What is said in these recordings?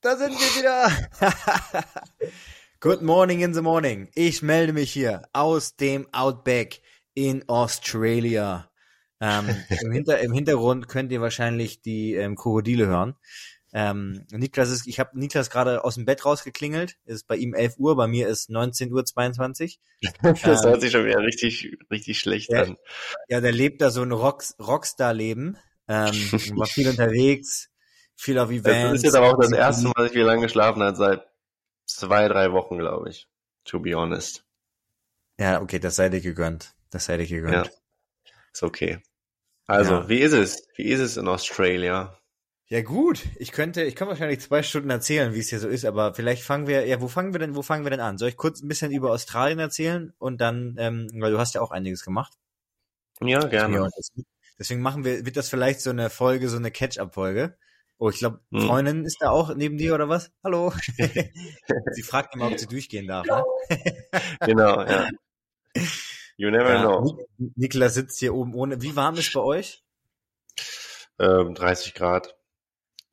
Da sind wir wieder. Good morning in the morning. Ich melde mich hier aus dem Outback in Australia. Ähm, im, Hinter Im Hintergrund könnt ihr wahrscheinlich die ähm, Krokodile hören. Ähm, Niklas ist, ich habe Niklas gerade aus dem Bett rausgeklingelt. Es ist bei ihm 11 Uhr, bei mir ist 19.22 Uhr. das hört sich schon wieder richtig, richtig schlecht ja, an. Ja, der lebt da so ein Rock, Rockstar-Leben. Ähm, war viel unterwegs, viel auf Events. Das ist jetzt aber auch das erste Mal, dass ich wieder lange geschlafen habe, seit zwei, drei Wochen, glaube ich. To be honest. Ja, okay, das sei dir gegönnt. Das sei dir gegönnt. Ja, ist okay. Also, ja. wie ist es? Wie ist es in Australia? Ja gut, ich könnte, ich kann wahrscheinlich zwei Stunden erzählen, wie es hier so ist, aber vielleicht fangen wir, ja, wo fangen wir denn, wo fangen wir denn an? Soll ich kurz ein bisschen über Australien erzählen und dann, ähm, weil du hast ja auch einiges gemacht. Ja, gerne. Deswegen machen wir, wird das vielleicht so eine Folge, so eine Catch-up-Folge. Oh, ich glaube, hm. Freundin ist da auch neben dir oder was? Hallo. sie fragt immer, ob sie durchgehen darf. Ne? genau, ja. You never ja, know. Niklas sitzt hier oben ohne. Wie warm ist bei euch? Ähm, 30 Grad.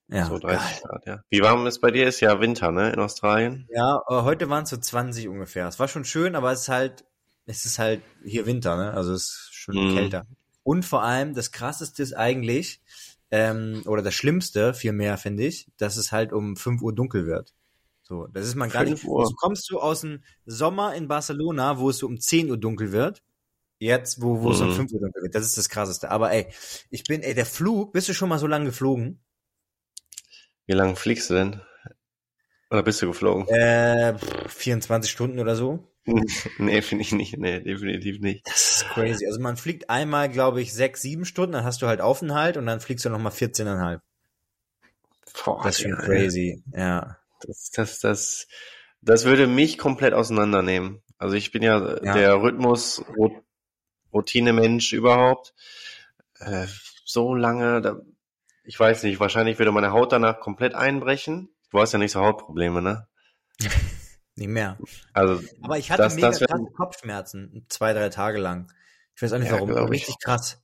Ja, so 30 geil. Grad, ja. Wie warm ist bei dir? Ist ja Winter, ne, in Australien? Ja, äh, heute waren es so 20 ungefähr. Es war schon schön, aber es ist halt, es ist halt hier Winter, ne? Also es ist schon mm. kälter. Und vor allem, das krasseste ist eigentlich, ähm, oder das Schlimmste vielmehr, finde ich, dass es halt um 5 Uhr dunkel wird. So, das ist man gar nicht. Uhr. Also kommst du aus dem Sommer in Barcelona, wo es so um 10 Uhr dunkel wird. Jetzt, wo, wo mhm. es um 5 Uhr dunkel wird. Das ist das krasseste. Aber ey, ich bin, ey, der Flug, bist du schon mal so lange geflogen? Wie lange fliegst du denn? Oder bist du geflogen? Äh, 24 Stunden oder so. nee, finde ich nicht. Nee, definitiv nicht. Das ist crazy. Also man fliegt einmal, glaube ich, sechs, sieben Stunden, dann hast du halt Aufenthalt und dann fliegst du nochmal 14,5. Boah, das ist schon crazy, ja. Das, das, das, das würde mich komplett auseinandernehmen. Also ich bin ja, ja. der Rhythmus, Routine-Mensch überhaupt. Äh, so lange, da, ich weiß nicht, wahrscheinlich würde meine Haut danach komplett einbrechen. Du hast ja nicht so Hautprobleme, ne? nicht mehr. Also, Aber ich hatte das, mega das krasse Kopfschmerzen, zwei, drei Tage lang. Ich weiß auch nicht ja, warum, aber richtig krass.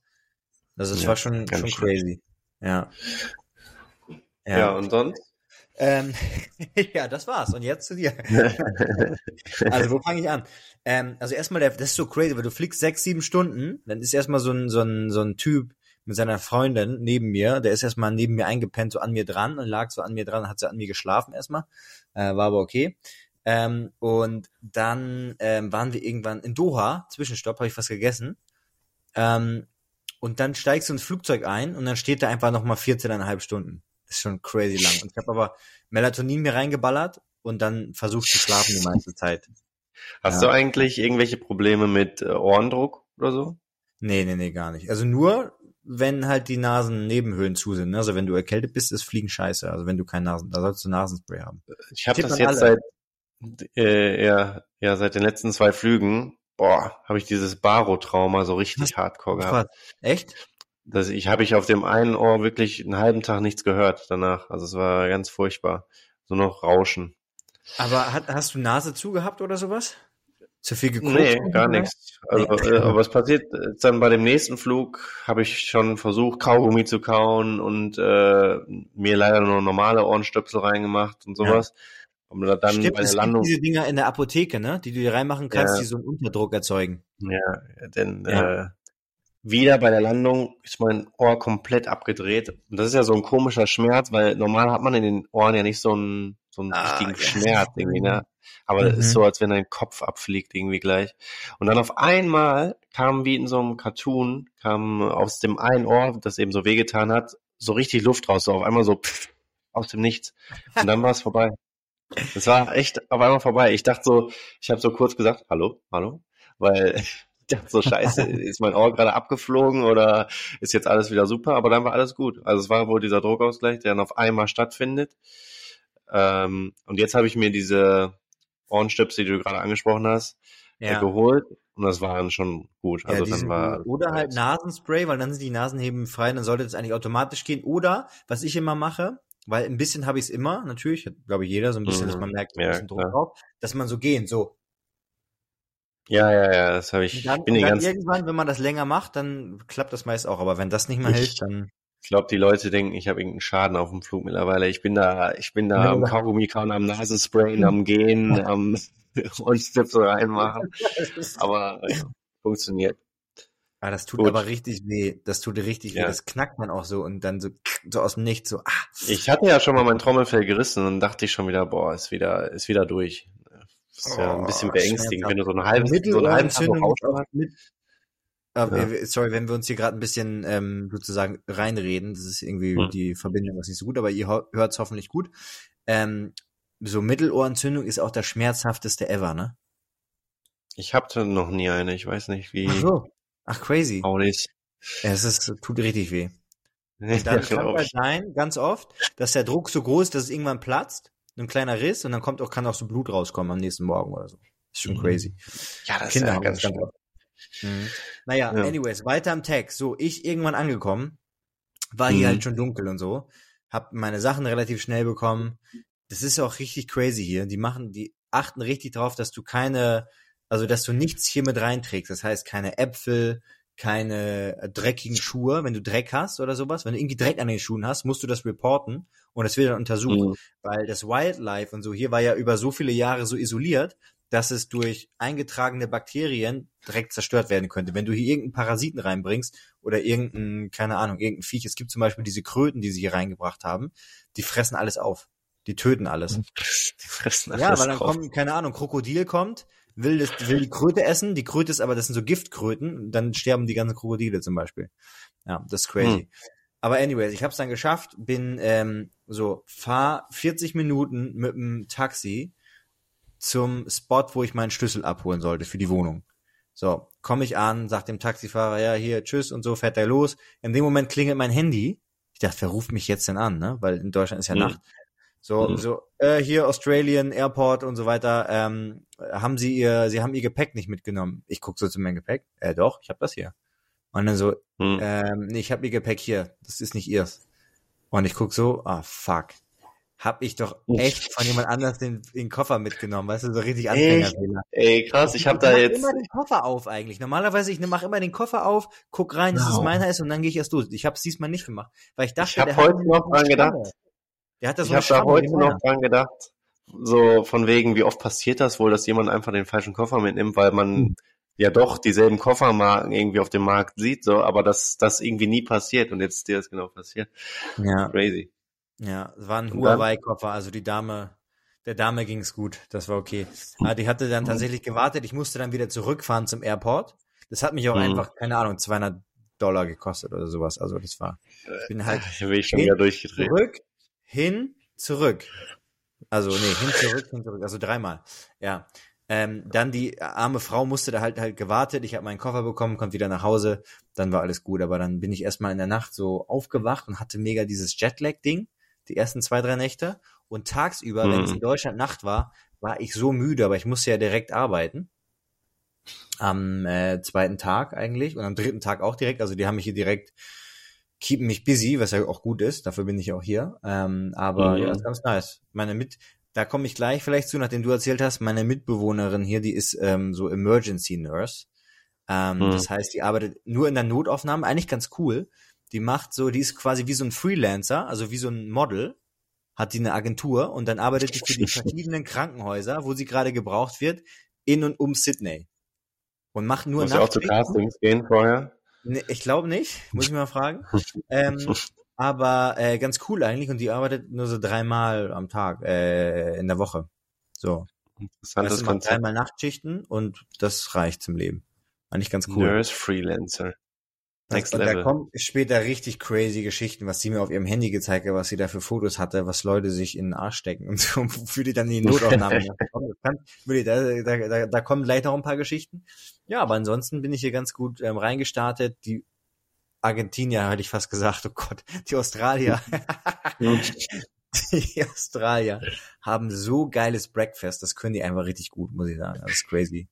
Also es ja, war schon, schon crazy. Ja. ja. Ja, und sonst? Ähm, ja, das war's. Und jetzt zu dir. also, wo fange ich an? Ähm, also erstmal, der, das ist so crazy, weil du fliegst sechs, sieben Stunden, dann ist erstmal so ein, so ein, so ein Typ mit seiner Freundin neben mir, der ist erstmal neben mir eingepennt, so an mir dran und lag so an mir dran, hat sie an mir geschlafen erstmal, äh, war aber okay. Ähm, und dann ähm, waren wir irgendwann in Doha, Zwischenstopp, habe ich was gegessen. Ähm, und dann steigst du ins Flugzeug ein und dann steht da einfach nochmal 14,5 Stunden. Das ist schon crazy lang. Und ich habe aber Melatonin mir reingeballert und dann versucht zu schlafen die meiste Zeit. Hast ja. du eigentlich irgendwelche Probleme mit äh, Ohrendruck oder so? Nee, nee, nee, gar nicht. Also nur, wenn halt die Nasennebenhöhlen zu sind. Also wenn du erkältet bist, ist Fliegen scheiße. Also wenn du kein Nasen, da sollst du Nasenspray haben. Ich habe das jetzt alle. seit äh, ja, ja seit den letzten zwei Flügen. Boah, habe ich dieses Baro-Trauma so richtig Was? hardcore gehabt. Echt? Das ich habe ich auf dem einen Ohr wirklich einen halben Tag nichts gehört danach. Also es war ganz furchtbar. So noch Rauschen. Aber hat, hast du Nase zugehabt oder sowas? Zu viel geguckt? Nee, gar nichts. Also, nee. äh, aber es passiert äh, dann bei dem nächsten Flug, habe ich schon versucht, Kaugummi zu kauen und äh, mir leider nur normale Ohrenstöpsel reingemacht und sowas. Ja. Und dann Stimmt, bei der Landung. diese Dinger in der Apotheke, ne? Die du dir reinmachen kannst, ja. die so einen Unterdruck erzeugen. Ja, denn ja. Äh, wieder bei der Landung ist mein Ohr komplett abgedreht. Und das ist ja so ein komischer Schmerz, weil normal hat man in den Ohren ja nicht so einen, so einen ah, richtigen ja. Schmerz irgendwie, ne? Aber es mhm. ist so, als wenn dein Kopf abfliegt irgendwie gleich. Und dann auf einmal kam wie in so einem Cartoon, kam aus dem einen Ohr, das eben so wehgetan hat, so richtig Luft raus, so auf einmal so pff, aus dem Nichts. Und dann war es vorbei. Es war echt auf einmal vorbei. Ich dachte so, ich habe so kurz gesagt, hallo, hallo, weil ich dachte so, scheiße, ist mein Ohr gerade abgeflogen oder ist jetzt alles wieder super? Aber dann war alles gut. Also es war wohl dieser Druckausgleich, der dann auf einmal stattfindet. Ähm, und jetzt habe ich mir diese Ohrenstöpsel, die du gerade angesprochen hast, äh, ja. geholt und das war dann schon gut. Also ja, dann war oder halt Nasenspray, weil dann sind die Nasenheben frei, dann sollte es eigentlich automatisch gehen. Oder was ich immer mache, weil ein bisschen habe ich es immer, natürlich, glaube ich jeder so ein bisschen, mhm. dass man merkt, ein bisschen Druck drauf, dass man so gehen, so. Ja, ja, ja, das habe ich. Und dann, bin und dann irgendwann, wenn man das länger macht, dann klappt das meist auch. Aber wenn das nicht mehr hilft, dann Ich glaube, die Leute denken, ich habe irgendeinen Schaden auf dem Flug mittlerweile. Ich bin da, ich bin da ja, am Kaugummi kauen, am Nasensprayen, am Gehen, am und reinmachen. Aber ja, funktioniert. Ah, das tut Gut. aber richtig weh. Das tut richtig ja. weh. Das knackt man auch so und dann so, so aus dem Nichts so. Ah. Ich hatte ja schon mal mein Trommelfell gerissen und dachte ich schon wieder, boah, ist wieder, ist wieder durch. Ist oh, ja ein bisschen oh, beängstigend, wenn du so eine halbe, so eine halbe mit, aber, ja. Sorry, wenn wir uns hier gerade ein bisschen ähm, sozusagen reinreden, das ist irgendwie hm. die Verbindung ist nicht so gut, aber ihr hört es hoffentlich gut. Ähm, so Mittelohrentzündung ist auch das schmerzhafteste ever, ne? Ich hatte noch nie eine, ich weiß nicht wie. Ach so. Ach crazy. Auch nicht. Ja, es ist, tut richtig weh. Und dann ja, kann halt sein, ganz oft, dass der Druck so groß ist, dass es irgendwann platzt, ein kleiner Riss und dann kommt auch, kann auch so Blut rauskommen am nächsten Morgen oder so. Ist schon mhm. crazy. Ja, das Kinder ist ja ganz, ganz schlimm. Mhm. Naja, ja. anyways, weiter am Tag. So, ich irgendwann angekommen, war hier mhm. halt schon dunkel und so, hab meine Sachen relativ schnell bekommen. Das ist auch richtig crazy hier. Die machen, die achten richtig drauf, dass du keine, also dass du nichts hier mit reinträgst. Das heißt, keine Äpfel, keine dreckigen Schuhe, wenn du Dreck hast oder sowas. Wenn du irgendwie Dreck an den Schuhen hast, musst du das reporten und es wird dann untersucht. Mhm. Weil das Wildlife und so hier war ja über so viele Jahre so isoliert, dass es durch eingetragene Bakterien direkt zerstört werden könnte. Wenn du hier irgendeinen Parasiten reinbringst oder irgendein, keine Ahnung, irgendein Viech, es gibt zum Beispiel diese Kröten, die sie hier reingebracht haben, die fressen alles auf. Die töten alles. Die fressen alles Ja, weil dann auf. kommt, keine Ahnung, Krokodil kommt, will, das, will die Kröte essen, die Kröte ist aber, das sind so Giftkröten, dann sterben die ganzen Krokodile zum Beispiel. Ja, das ist crazy. Hm. Aber anyways, ich habe es dann geschafft, bin ähm, so, fahr 40 Minuten mit dem Taxi zum Spot, wo ich meinen Schlüssel abholen sollte für die Wohnung. So, komme ich an, sagt dem Taxifahrer, ja, hier, tschüss und so, fährt er los. In dem Moment klingelt mein Handy. Ich dachte, wer ruft mich jetzt denn an, ne? Weil in Deutschland ist ja mhm. Nacht. So, mhm. so, äh, hier Australian Airport und so weiter. Ähm, haben Sie ihr, Sie haben Ihr Gepäck nicht mitgenommen? Ich guck so zu meinem Gepäck. Äh, doch, ich habe das hier. Und dann so, mhm. ähm, nee, ich habe Ihr Gepäck hier. Das ist nicht Ihrs. Und ich guck so, ah, fuck hab ich doch echt von jemand anders den, den Koffer mitgenommen, weißt du, so richtig Anfängerfehler. Ey, krass, ich hab da jetzt... Ich mach immer den Koffer auf eigentlich. Normalerweise, ich mache immer den Koffer auf, guck rein, dass es meiner ist und dann gehe ich erst los. Ich hab's diesmal nicht gemacht, weil ich dachte, ich hab heute noch dran gedacht. Der hat das ich hab da heute noch dran gedacht, so von wegen, wie oft passiert das wohl, dass jemand einfach den falschen Koffer mitnimmt, weil man hm. ja doch dieselben Koffermarken irgendwie auf dem Markt sieht, so, aber dass das irgendwie nie passiert und jetzt dir ist genau passiert. Ja. Crazy. Ja, es war ein Huawei-Koffer, also die Dame, der Dame ging's gut, das war okay. Aber ah, die hatte dann tatsächlich gewartet, ich musste dann wieder zurückfahren zum Airport. Das hat mich auch mhm. einfach, keine Ahnung, 200 Dollar gekostet oder sowas. Also das war, ich bin halt ich bin schon wieder durchgedreht. zurück, hin, zurück. Also nee, hin, zurück, hin, zurück, also dreimal. Ja. Ähm, dann die arme Frau musste da halt halt gewartet. Ich habe meinen Koffer bekommen, konnte wieder nach Hause. Dann war alles gut. Aber dann bin ich erstmal in der Nacht so aufgewacht und hatte mega dieses Jetlag-Ding die ersten zwei, drei Nächte. Und tagsüber, mhm. wenn es in Deutschland Nacht war, war ich so müde, aber ich musste ja direkt arbeiten. Am äh, zweiten Tag eigentlich und am dritten Tag auch direkt. Also die haben mich hier direkt keepen mich busy, was ja auch gut ist. Dafür bin ich auch hier. Ähm, aber mhm. ja, ist ganz nice. Meine mit, da komme ich gleich vielleicht zu, nachdem du erzählt hast. Meine Mitbewohnerin hier, die ist ähm, so Emergency Nurse. Ähm, mhm. Das heißt, die arbeitet nur in der Notaufnahme. Eigentlich ganz cool die macht so, die ist quasi wie so ein Freelancer, also wie so ein Model, hat die eine Agentur und dann arbeitet die für die verschiedenen Krankenhäuser, wo sie gerade gebraucht wird, in und um Sydney. Und macht nur Muss auch zu Castings gehen vorher? Nee, ich glaube nicht, muss ich mal fragen. ähm, aber äh, ganz cool eigentlich und die arbeitet nur so dreimal am Tag, äh, in der Woche. So. Interessantes weißt du, Konzept. Dreimal Nachtschichten und das reicht zum Leben. Eigentlich ganz cool. Nurse Freelancer. Next Level. Da kommen später richtig crazy Geschichten, was sie mir auf ihrem Handy gezeigt hat, was sie da für Fotos hatte, was Leute sich in den Arsch stecken und so, wofür die dann in die Notaufnahme da, da, da, da kommen gleich noch ein paar Geschichten. Ja, aber ansonsten bin ich hier ganz gut ähm, reingestartet. Die Argentinier, hätte ich fast gesagt, oh Gott, die Australier. die Australier haben so geiles Breakfast, das können die einfach richtig gut, muss ich sagen. Das ist crazy.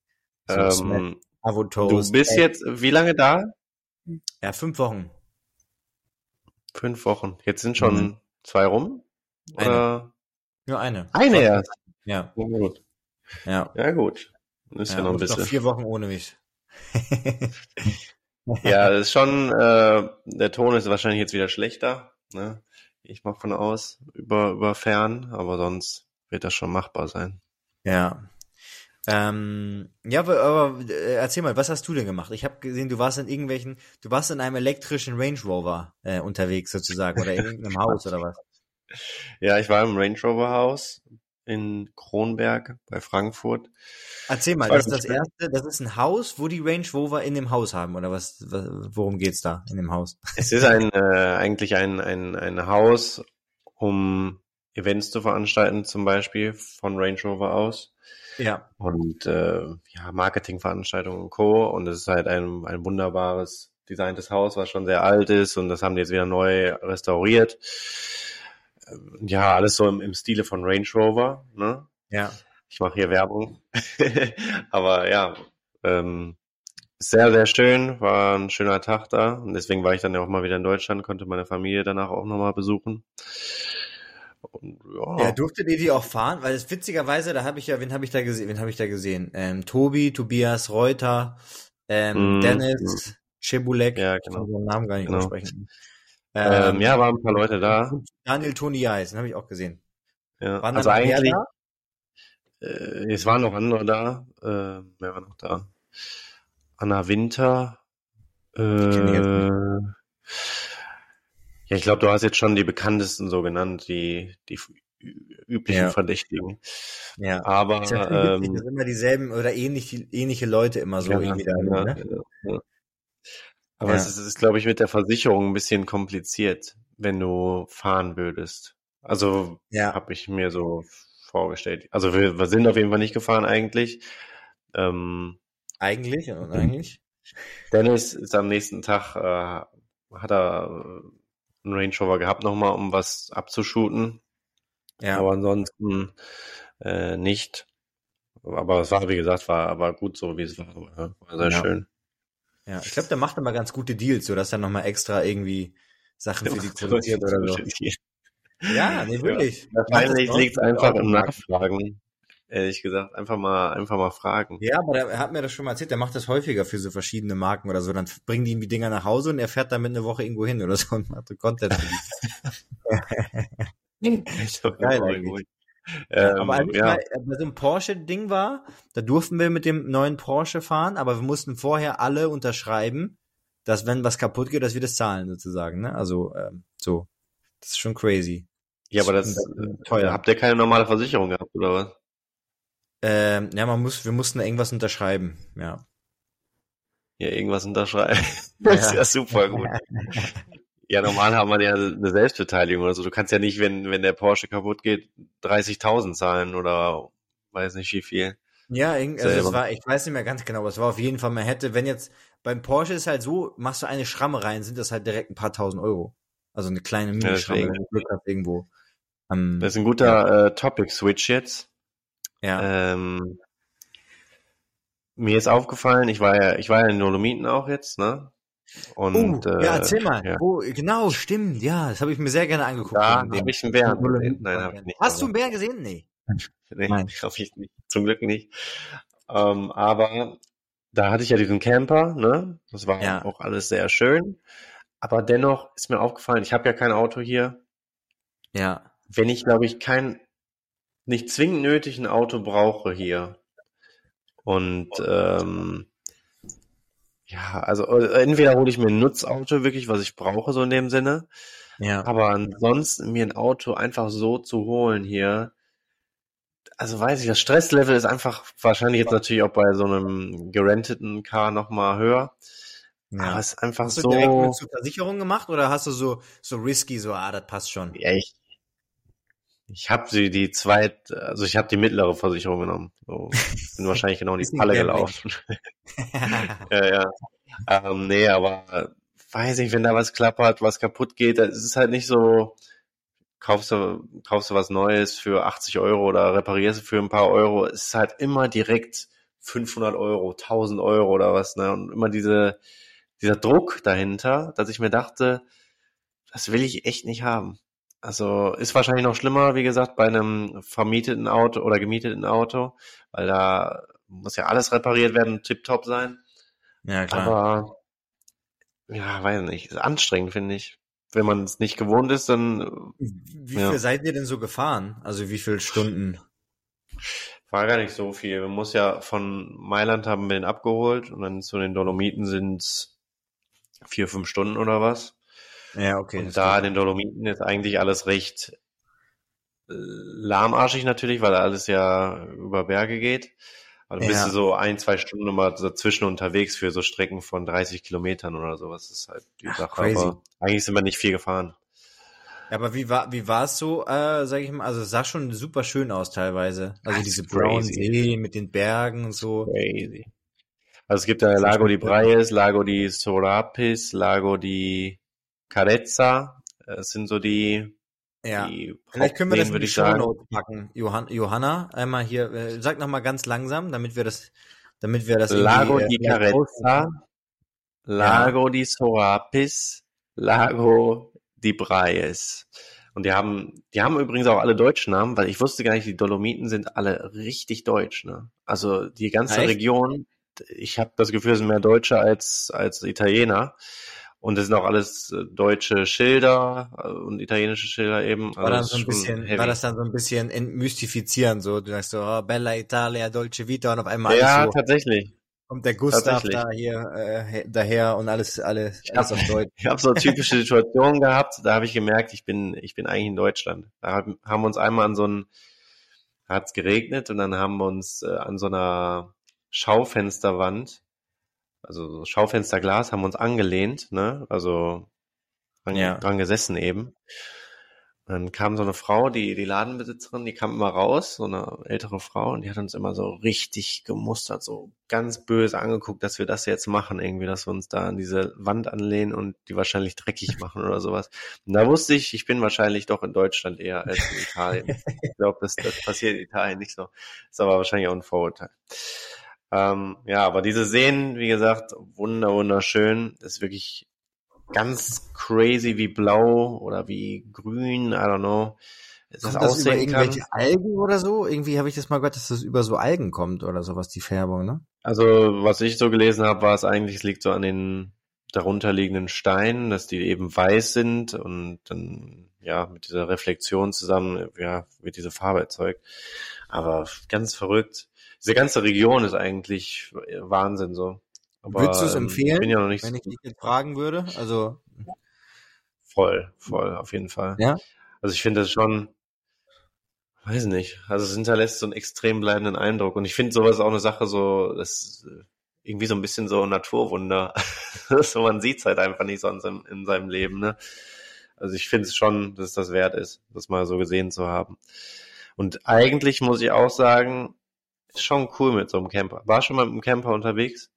So ähm, du bist jetzt wie lange da? Ja, fünf Wochen. Fünf Wochen. Jetzt sind schon mhm. zwei rum? Eine. Nur eine. Eine erst? Ja. Ja, gut. Ja. Ja, gut. Ist ja, ja noch ein bisschen. Noch vier Wochen ohne mich. Ja, das ist schon, äh, der Ton ist wahrscheinlich jetzt wieder schlechter, ne? Ich mach von aus, über, über fern, aber sonst wird das schon machbar sein. Ja. Ähm, ja, aber, aber äh, erzähl mal, was hast du denn gemacht? Ich habe gesehen, du warst in irgendwelchen, du warst in einem elektrischen Range Rover äh, unterwegs sozusagen oder in irgendeinem Haus oder was? Ja, ich war im Range Rover Haus in Kronberg bei Frankfurt. Erzähl mal, das ist das erste, das ist ein Haus, wo die Range Rover in dem Haus haben oder was, worum geht's da in dem Haus? Es ist ein äh, eigentlich ein, ein ein Haus, um Events zu veranstalten, zum Beispiel von Range Rover aus. Ja. Und äh, ja, Marketingveranstaltungen und Co. Und es ist halt ein, ein wunderbares designtes Haus, was schon sehr alt ist und das haben die jetzt wieder neu restauriert. Ja, alles so im, im Stile von Range Rover. Ne? Ja. Ich mache hier Werbung. Aber ja, ähm, sehr, sehr schön, war ein schöner Tag da und deswegen war ich dann ja auch mal wieder in Deutschland, konnte meine Familie danach auch nochmal besuchen. Und, ja. ja, durftet ihr die auch fahren? Weil es witzigerweise, da habe ich ja, wen habe ich da gesehen? Wen habe ich da gesehen? Ähm, Tobi, Tobias Reuter, ähm, mm, Dennis, Chebulek, ja, genau. ich kann den Namen gar nicht genau. aussprechen. Ähm, ähm, ja, waren ein paar Leute da. Daniel Toni Eis, den habe ich auch gesehen. Ja, waren also eigentlich, äh, es waren noch andere da. Äh, wer war noch da? Anna Winter. Äh, ja, ich glaube, du hast jetzt schon die bekanntesten so genannt, die, die üblichen ja. Verdächtigen. Ja. Aber ist ja ähm, das sind immer dieselben oder ähnlich, ähnliche Leute immer so ja, irgendwie da. Ja, ne? ja. Aber es ist, ist glaube ich, mit der Versicherung ein bisschen kompliziert, wenn du fahren würdest. Also ja. habe ich mir so vorgestellt. Also wir, wir sind auf jeden Fall nicht gefahren eigentlich. Ähm, eigentlich und eigentlich? Dennis ist am nächsten Tag, äh, hat er einen Range Rover gehabt nochmal, um was abzushooten. Ja. Aber ansonsten äh, nicht. Aber es war, wie gesagt, war aber gut so, wie es war. War sehr ja. schön. Ja, ich glaube, der macht immer ganz gute Deals, so dass er nochmal extra irgendwie Sachen für die produziert oder so. Ja, nee, wirklich. Ja, wahrscheinlich liegt es einfach im Nachfragen. Ehrlich gesagt, einfach mal, einfach mal fragen. Ja, aber er hat mir das schon mal erzählt, der macht das häufiger für so verschiedene Marken oder so. Dann bringen die ihm die Dinger nach Hause und er fährt damit eine Woche irgendwo hin oder so und macht so Content. Geil eigentlich. Ähm, aber als ja. bei so einem Porsche-Ding war, da durften wir mit dem neuen Porsche fahren, aber wir mussten vorher alle unterschreiben, dass wenn was kaputt geht, dass wir das zahlen sozusagen. Ne? Also ähm, so, das ist schon crazy. Ja, aber das, das teuer. Habt ihr keine normale Versicherung gehabt oder was? Ähm, ja, man muss, wir mussten irgendwas unterschreiben, ja. Ja, irgendwas unterschreiben. das ist ja super gut. Ja, normal haben wir ja eine Selbstbeteiligung oder so. Du kannst ja nicht, wenn, wenn der Porsche kaputt geht, 30.000 zahlen oder weiß nicht wie viel. Ja, also es war, ich weiß nicht mehr ganz genau, aber es war auf jeden Fall, man hätte, wenn jetzt, beim Porsche ist halt so, machst du eine Schramme rein, sind das halt direkt ein paar tausend Euro. Also eine kleine Mini-Schramme, ja, irgendwo. Um, das ist ein guter ja. äh, Topic-Switch jetzt. Ja. Ähm, mir ist aufgefallen, ich war ja, ich war ja in Dolomiten auch jetzt, ne? Und, uh, ja, erzähl mal. Ja. Oh, genau, stimmt. Ja, das habe ich mir sehr gerne angeguckt. Da habe ich einen Bären gesehen. Nein, habe ich nicht. Hast du einen Bären gesehen? Nee. nee, Nein. hab ich nicht. Zum Glück nicht. Ähm, aber da hatte ich ja diesen Camper, ne? Das war ja. auch alles sehr schön. Aber dennoch ist mir aufgefallen, ich habe ja kein Auto hier. Ja. Wenn ich, glaube ich, kein nicht zwingend nötig ein Auto brauche hier. Und ähm, ja, also äh, entweder hole ich mir ein Nutzauto wirklich, was ich brauche, so in dem Sinne. Ja. Aber ansonsten mir ein Auto einfach so zu holen hier, also weiß ich, das Stresslevel ist einfach wahrscheinlich jetzt natürlich auch bei so einem gerenteten Car nochmal höher. Ja. Aber es ist einfach hast du so. direkt mit zur Versicherung gemacht oder hast du so, so risky, so, ah, das passt schon? Ja, ich, ich habe sie die zweit, also ich habe die mittlere Versicherung genommen. So, bin wahrscheinlich genau in die Falle gelaufen. ja, ja. Ähm, nee, aber weiß ich, wenn da was klappert, was kaputt geht, das ist halt nicht so, kaufst du, kaufst du was Neues für 80 Euro oder reparierst du für ein paar Euro, es ist halt immer direkt 500 Euro, 1000 Euro oder was, ne? Und immer diese, dieser Druck dahinter, dass ich mir dachte, das will ich echt nicht haben. Also ist wahrscheinlich noch schlimmer, wie gesagt, bei einem vermieteten Auto oder gemieteten Auto, weil da muss ja alles repariert werden, tiptop sein. Ja, klar. Aber ja, weiß nicht, ist anstrengend, finde ich. Wenn man es nicht gewohnt ist, dann. Wie ja. viel seid ihr denn so gefahren? Also wie viele Stunden? War gar nicht so viel. Man muss ja von Mailand haben wir den abgeholt und dann zu den Dolomiten sind vier, fünf Stunden oder was. Ja, okay. Und da in den Dolomiten ist eigentlich alles recht äh, lahmarschig natürlich, weil alles ja über Berge geht. Aber dann ja. bist du so ein, zwei Stunden immer dazwischen unterwegs für so Strecken von 30 Kilometern oder sowas. Das ist halt die Ach, Sache. Crazy. Aber eigentlich sind wir nicht viel gefahren. Ja, aber wie war wie war es so, äh, sag ich mal, also sah schon super schön aus teilweise. Also diese Brown See mit den Bergen und so. Crazy. Also es gibt da Lago di Braies, Lago di Sorapis, Lago di Carezza. Das sind so die ja. Die Vielleicht können wir das in die Show packen. Johann, Johanna, einmal hier, äh, sag noch mal ganz langsam, damit wir das, damit wir das Lago di äh, Carezza, Lago ja. di Sorapis, Lago die Braies. Und die haben, die haben übrigens auch alle deutschen Namen, weil ich wusste gar nicht, die Dolomiten sind alle richtig deutsch. Ne? Also die ganze Echt? Region, ich habe das Gefühl, es sind mehr Deutsche als, als Italiener. Und es sind auch alles äh, deutsche Schilder äh, und italienische Schilder eben. War, also dann so ein bisschen, war das dann so ein bisschen entmystifizieren, so du sagst so, oh, Bella Italia, Dolce Vita und auf einmal Ja, so, tatsächlich. Kommt der Gustav da hier äh, daher und alles, alles, ich alles hab, auf Deutsch. Ich habe so typische Situationen gehabt, da habe ich gemerkt, ich bin, ich bin eigentlich in Deutschland. Da haben, haben wir uns einmal an so ein, hat es geregnet und dann haben wir uns äh, an so einer Schaufensterwand, also so Schaufensterglas, haben uns angelehnt, ne? Also dran, ja. dran gesessen eben dann kam so eine Frau, die, die Ladenbesitzerin, die kam immer raus, so eine ältere Frau, und die hat uns immer so richtig gemustert, so ganz böse angeguckt, dass wir das jetzt machen, irgendwie, dass wir uns da an diese Wand anlehnen und die wahrscheinlich dreckig machen oder sowas. Und da wusste ich, ich bin wahrscheinlich doch in Deutschland eher als in Italien. ich glaube, das, das passiert in Italien nicht so. Ist aber wahrscheinlich auch ein Vorurteil. Ähm, ja, aber diese Seen, wie gesagt, wunder, wunderschön. ist wirklich ganz crazy wie blau oder wie grün, I don't know. Das, kommt das über irgendwelche kann. Algen oder so? Irgendwie habe ich das mal gehört, dass das über so Algen kommt oder sowas, die Färbung, ne? Also, was ich so gelesen habe, war es eigentlich, es liegt so an den darunterliegenden Steinen, dass die eben weiß sind und dann, ja, mit dieser Reflexion zusammen, ja, wird diese Farbe erzeugt. Aber ganz verrückt. Diese ganze Region ist eigentlich Wahnsinn so. Aber, Würdest du es ähm, empfehlen, ja wenn ich dich jetzt fragen würde? Also voll, voll, auf jeden Fall. Ja. Also ich finde das schon, weiß nicht, also es hinterlässt so einen extrem bleibenden Eindruck und ich finde sowas auch eine Sache so, das irgendwie so ein bisschen so Naturwunder. so man sieht's halt einfach nicht so in seinem, in seinem Leben, ne? Also ich finde es schon, dass es das wert ist, das mal so gesehen zu haben. Und eigentlich muss ich auch sagen, ist schon cool mit so einem Camper. War schon mal mit einem Camper unterwegs?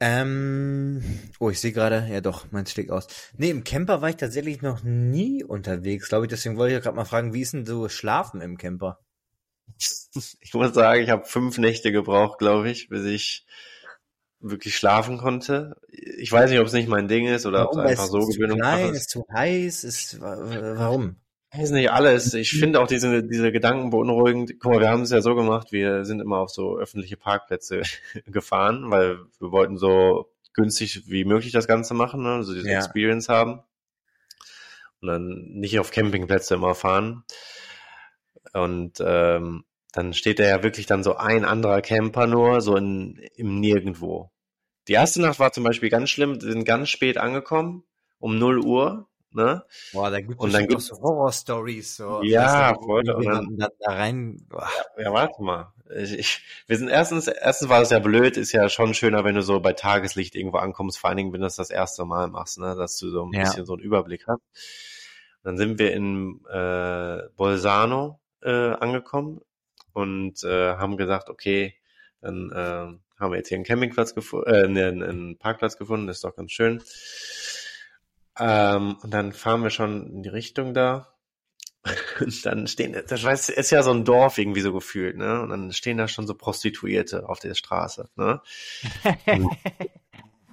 Ähm, oh, ich sehe gerade, ja doch, meins schlägt aus. Nee, im Camper war ich tatsächlich noch nie unterwegs, glaube ich. Deswegen wollte ich ja gerade mal fragen, wie ist denn so Schlafen im Camper? Ich muss sagen, ich habe fünf Nächte gebraucht, glaube ich, bis ich wirklich schlafen konnte. Ich weiß nicht, ob es nicht mein Ding ist oder ob es einfach so Gewöhnung ist. Nein, ist zu heiß, ist warum? Weiß nicht alles. Ich finde auch diese, diese Gedanken beunruhigend. Guck mal, wir haben es ja so gemacht, wir sind immer auf so öffentliche Parkplätze gefahren, weil wir wollten so günstig wie möglich das Ganze machen, ne? also diese ja. Experience haben. Und dann nicht auf Campingplätze immer fahren. Und ähm, dann steht da ja wirklich dann so ein anderer Camper nur, so in, im Nirgendwo. Die erste Nacht war zum Beispiel ganz schlimm, wir sind ganz spät angekommen, um 0 Uhr Ne? Boah, da gibt es so Horror-Stories. So, ja, voll. Und dann, da, da rein. Ja, ja, warte mal. Ich, ich, wir sind erstens, erstens war es ja blöd, ist ja schon schöner, wenn du so bei Tageslicht irgendwo ankommst, vor allen Dingen, wenn du das das erste Mal machst, ne, dass du so ein ja. bisschen so einen Überblick hast. Dann sind wir in äh, Bolzano äh, angekommen und äh, haben gesagt, okay, dann äh, haben wir jetzt hier einen Campingplatz gefunden, äh, einen, einen Parkplatz gefunden, das ist doch ganz schön. Ähm, und dann fahren wir schon in die Richtung da. Und dann stehen, das ist ja so ein Dorf irgendwie so gefühlt, ne? Und dann stehen da schon so Prostituierte auf der Straße, ne?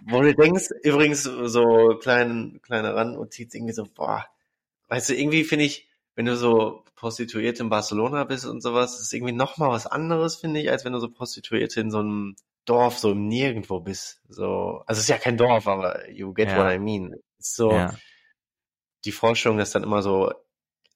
wo du denkst, übrigens so kleine, kleine Randnotiz, irgendwie so, boah, weißt du, irgendwie finde ich, wenn du so Prostituierte in Barcelona bist und sowas, ist irgendwie nochmal was anderes, finde ich, als wenn du so Prostituierte in so einem Dorf so nirgendwo bist. So, also es ist ja kein Dorf, aber you get ja. what I mean. So ja. die Vorstellung, dass dann immer so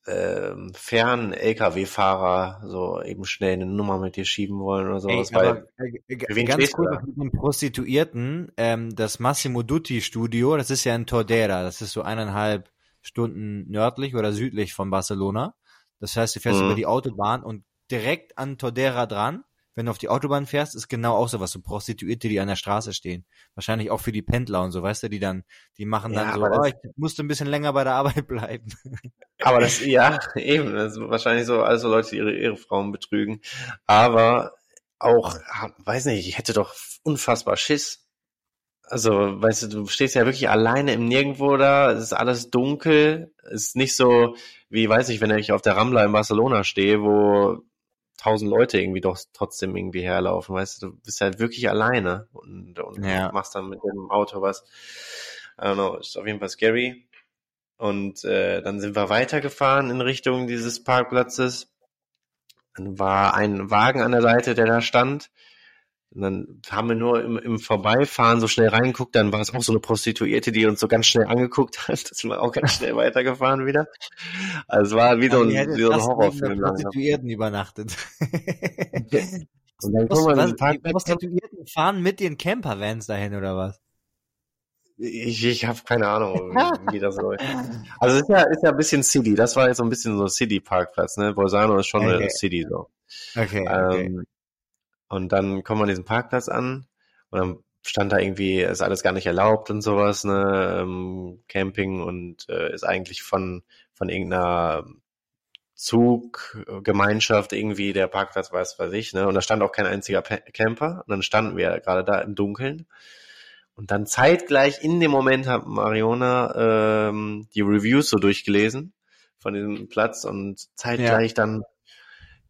ähm, fern LKW-Fahrer so eben schnell eine Nummer mit dir schieben wollen oder sowas. Ey, aber, weil, äh, ganz kurz mit den Prostituierten, ähm, das Massimo Dutti Studio, das ist ja in Tordera, das ist so eineinhalb Stunden nördlich oder südlich von Barcelona. Das heißt, du fährst mhm. über die Autobahn und direkt an Tordera dran wenn du auf die Autobahn fährst, ist genau auch sowas, so Prostituierte, die an der Straße stehen. Wahrscheinlich auch für die Pendler und so, weißt du, die dann, die machen ja, dann so, oh, ich musste ein bisschen länger bei der Arbeit bleiben. Aber das, ja, eben, das ist wahrscheinlich so, also Leute, die ihre Ehefrauen betrügen. Aber auch, weiß nicht, ich hätte doch unfassbar Schiss. Also, weißt du, du stehst ja wirklich alleine im Nirgendwo da, es ist alles dunkel, es ist nicht so, wie, weiß ich, wenn ich auf der Rambla in Barcelona stehe, wo tausend Leute irgendwie doch trotzdem irgendwie herlaufen, weißt du, du bist halt wirklich alleine und, und ja. machst dann mit dem Auto was. I don't know, ist auf jeden Fall scary. Und äh, dann sind wir weitergefahren in Richtung dieses Parkplatzes. Dann war ein Wagen an der Seite, der da stand. Und dann haben wir nur im, im Vorbeifahren so schnell reingeguckt, dann war es auch so eine Prostituierte, die uns so ganz schnell angeguckt hat. Das sind wir auch ganz schnell weitergefahren wieder. Also es war wie so ein, wie so ein Horrorfilm. Prostituierten übernachtet. Und dann kommen wir was, die Prostituierten fahren mit ihren Campervans dahin oder was? Ich, ich habe keine Ahnung, wie das läuft. Also es ist ja, ist ja ein bisschen City. Das war jetzt so ein bisschen so City-Parkplatz, ne? Bolzano ist schon okay. eine City so. Okay. okay. Und dann kommen wir an diesen Parkplatz an und dann stand da irgendwie, ist alles gar nicht erlaubt und sowas, ne, ähm, Camping und äh, ist eigentlich von, von irgendeiner Zuggemeinschaft irgendwie der Parkplatz, weiß weiß ich, ne, und da stand auch kein einziger Camper. Und dann standen wir gerade da im Dunkeln. Und dann zeitgleich in dem Moment hat Mariona ähm, die Reviews so durchgelesen von diesem Platz und zeitgleich ja. dann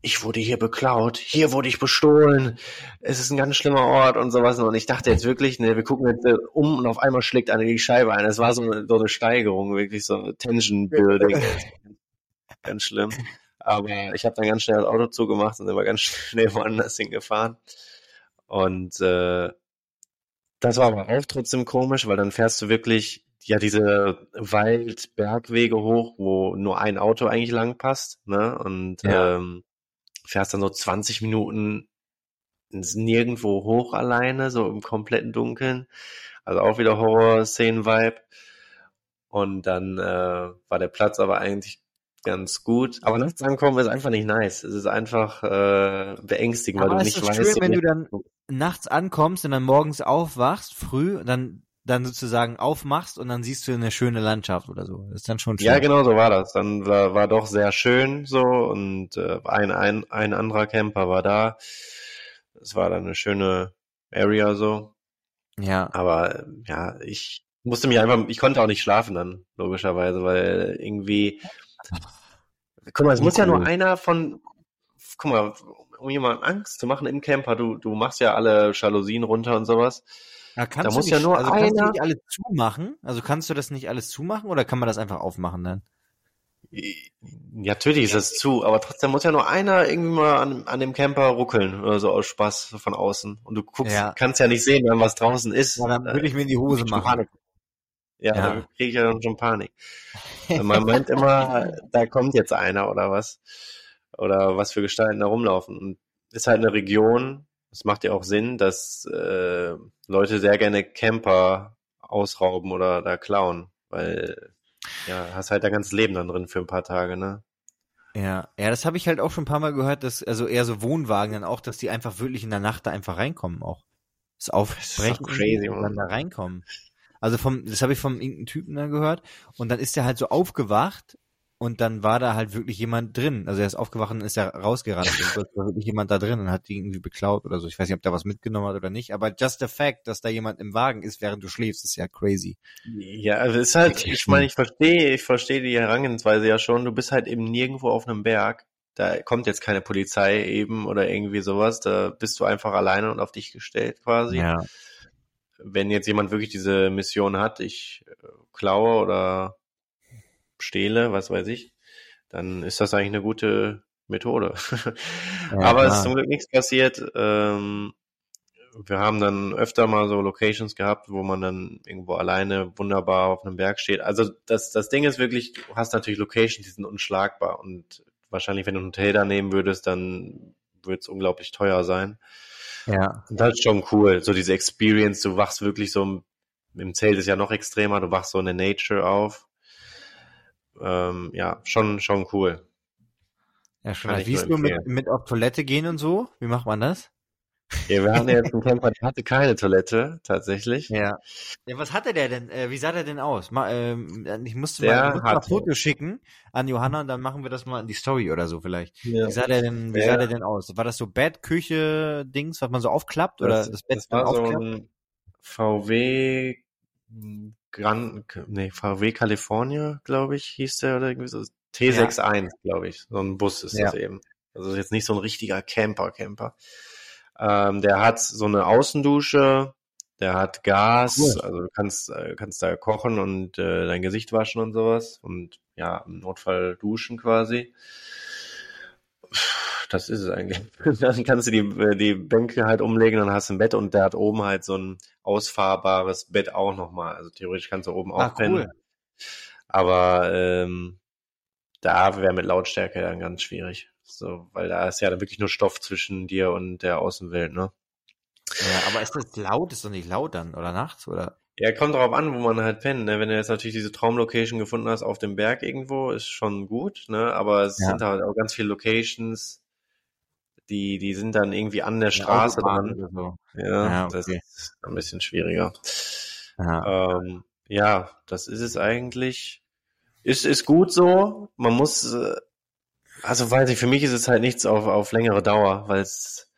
ich wurde hier beklaut, hier wurde ich bestohlen, es ist ein ganz schlimmer Ort und sowas. Und ich dachte jetzt wirklich, ne, wir gucken jetzt äh, um und auf einmal schlägt einer die Scheibe ein. Es war so eine, so eine Steigerung, wirklich so eine Tension Building. ganz schlimm. Aber ich habe dann ganz schnell das Auto zugemacht und sind wir ganz schnell woanders hingefahren. Und äh, das war aber auch trotzdem komisch, weil dann fährst du wirklich ja diese Wald-Bergwege hoch, wo nur ein Auto eigentlich lang passt, ne? Und ja. ähm, fährst dann so 20 Minuten ins Nirgendwo hoch alleine, so im kompletten Dunkeln. Also auch wieder Horror-Szenen-Vibe. Und dann äh, war der Platz aber eigentlich ganz gut. Aber nachts ankommen ist einfach nicht nice. Es ist einfach äh, beängstigend, aber weil du nicht weißt. Schön, wenn du dann nachts ankommst und dann morgens aufwachst, früh, dann dann sozusagen aufmachst und dann siehst du eine schöne Landschaft oder so. Das ist dann schon schön. Ja, genau so war das. Dann war, war doch sehr schön so und äh, ein, ein, ein anderer Camper war da. Es war dann eine schöne Area so. Ja. Aber ja, ich musste mich einfach, ich konnte auch nicht schlafen dann, logischerweise, weil irgendwie, guck mal, es muss ja nur einer von, guck mal, um jemandem Angst zu machen im Camper, du, du machst ja alle Jalousien runter und sowas. Ja, kannst da muss nicht, ja nur also einer... kannst du nicht alles zumachen? Also kannst du das nicht alles zumachen oder kann man das einfach aufmachen dann? Natürlich ist das zu, aber trotzdem muss ja nur einer irgendwie mal an, an dem Camper ruckeln oder so aus Spaß von außen. Und du guckst, ja. kannst ja nicht sehen, wenn was draußen ist. Ja, dann würde ich mir in die Hose machen. Panik. Ja, ja. dann kriege ich ja dann schon Panik. Man meint immer, da kommt jetzt einer oder was. Oder was für Gestalten da rumlaufen. Und ist halt eine Region, es macht ja auch Sinn, dass äh, Leute sehr gerne Camper ausrauben oder da klauen, weil ja, hast halt dein ganzes Leben dann drin für ein paar Tage, ne? Ja, ja, das habe ich halt auch schon ein paar Mal gehört, dass also eher so Wohnwagen dann auch, dass die einfach wirklich in der Nacht da einfach reinkommen auch. Das Aufbrechen das crazy, und dann da reinkommen. Also vom, das habe ich vom irgendeinen Typen da gehört und dann ist der halt so aufgewacht und dann war da halt wirklich jemand drin. Also er ist aufgewacht und ist ja rausgerannt und war wirklich jemand da drin und hat die irgendwie beklaut oder so. Ich weiß nicht, ob der was mitgenommen hat oder nicht, aber just the fact, dass da jemand im Wagen ist, während du schläfst, ist ja crazy. Ja, also ist halt, ich meine, ich verstehe, ich verstehe die Herangehensweise ja schon. Du bist halt eben nirgendwo auf einem Berg. Da kommt jetzt keine Polizei eben oder irgendwie sowas. Da bist du einfach alleine und auf dich gestellt quasi. Ja. Wenn jetzt jemand wirklich diese Mission hat, ich äh, klaue oder stehle, was weiß ich, dann ist das eigentlich eine gute Methode. Ja, Aber es ist zum Glück nichts passiert. Ähm, wir haben dann öfter mal so Locations gehabt, wo man dann irgendwo alleine wunderbar auf einem Berg steht. Also das, das Ding ist wirklich, du hast natürlich Locations, die sind unschlagbar und wahrscheinlich, wenn du ein Hotel da nehmen würdest, dann würde es unglaublich teuer sein. Ja. Und das ist schon cool, so diese Experience, du wachst wirklich so, im Zelt ist ja noch extremer, du wachst so in der Nature auf. Ähm, ja, schon, schon cool. Ja, schon. Wie ist du mit, mit auf Toilette gehen und so? Wie macht man das? Ja, wir hatten jetzt einen Camper, der hatte keine Toilette, tatsächlich. Ja. Ja, was hatte der denn? Äh, wie sah der denn aus? Mal, ähm, ich musste mal, ich musste mal ein Foto schicken an Johanna und dann machen wir das mal in die Story oder so vielleicht. Ja. Wie sah der denn, wie ja. sah der denn aus? War das so Bett, Küche, Dings, was man so aufklappt oder das, das Bett das war aufklappt? so ein VW Gran, nee, VW California, glaube ich, hieß der oder irgendwie so. T61, ja. glaube ich. So ein Bus ist ja. das eben. Also jetzt nicht so ein richtiger Camper-Camper. Ähm, der hat so eine Außendusche, der hat Gas, cool. also du kannst, äh, kannst da kochen und äh, dein Gesicht waschen und sowas und ja, im Notfall duschen quasi. Das ist es eigentlich. dann kannst du die, äh, die Bänke halt umlegen, dann hast du ein Bett und der hat oben halt so ein ausfahrbares Bett auch nochmal. Also theoretisch kannst du oben auch pennen. Cool. Aber ähm, da wäre mit Lautstärke dann ganz schwierig. So, weil da ist ja dann wirklich nur Stoff zwischen dir und der Außenwelt, ne? Ja, aber ist das laut? Ist doch nicht laut dann, oder nachts, oder? Ja, kommt darauf an, wo man halt pennt. Ne? Wenn du jetzt natürlich diese Traumlocation gefunden hast auf dem Berg irgendwo, ist schon gut, ne? Aber es ja. sind halt auch ganz viele Locations, die, die sind dann irgendwie an der Straße dran. So. Ja, ja okay. das ist ein bisschen schwieriger. Ja. Ähm, ja, das ist es eigentlich. Ist, ist gut so. Man muss äh, also weiß ich, für mich ist es halt nichts auf, auf längere Dauer, weil es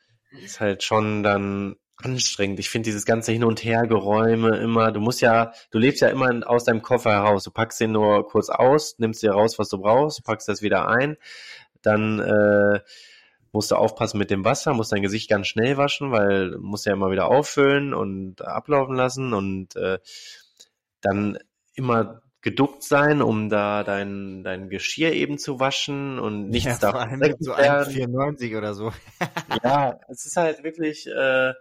ist halt schon dann anstrengend. Ich finde dieses ganze Hin- und Hergeräume immer, du musst ja, du lebst ja immer aus deinem Koffer heraus. Du packst den nur kurz aus, nimmst dir raus, was du brauchst, packst das wieder ein, dann äh, musst du aufpassen mit dem Wasser, musst dein Gesicht ganz schnell waschen, weil du musst ja immer wieder auffüllen und ablaufen lassen und äh, dann immer geduckt sein, um da dein, dein Geschirr eben zu waschen und nichts ja, da so 1,94 oder so. ja, es ist halt wirklich äh,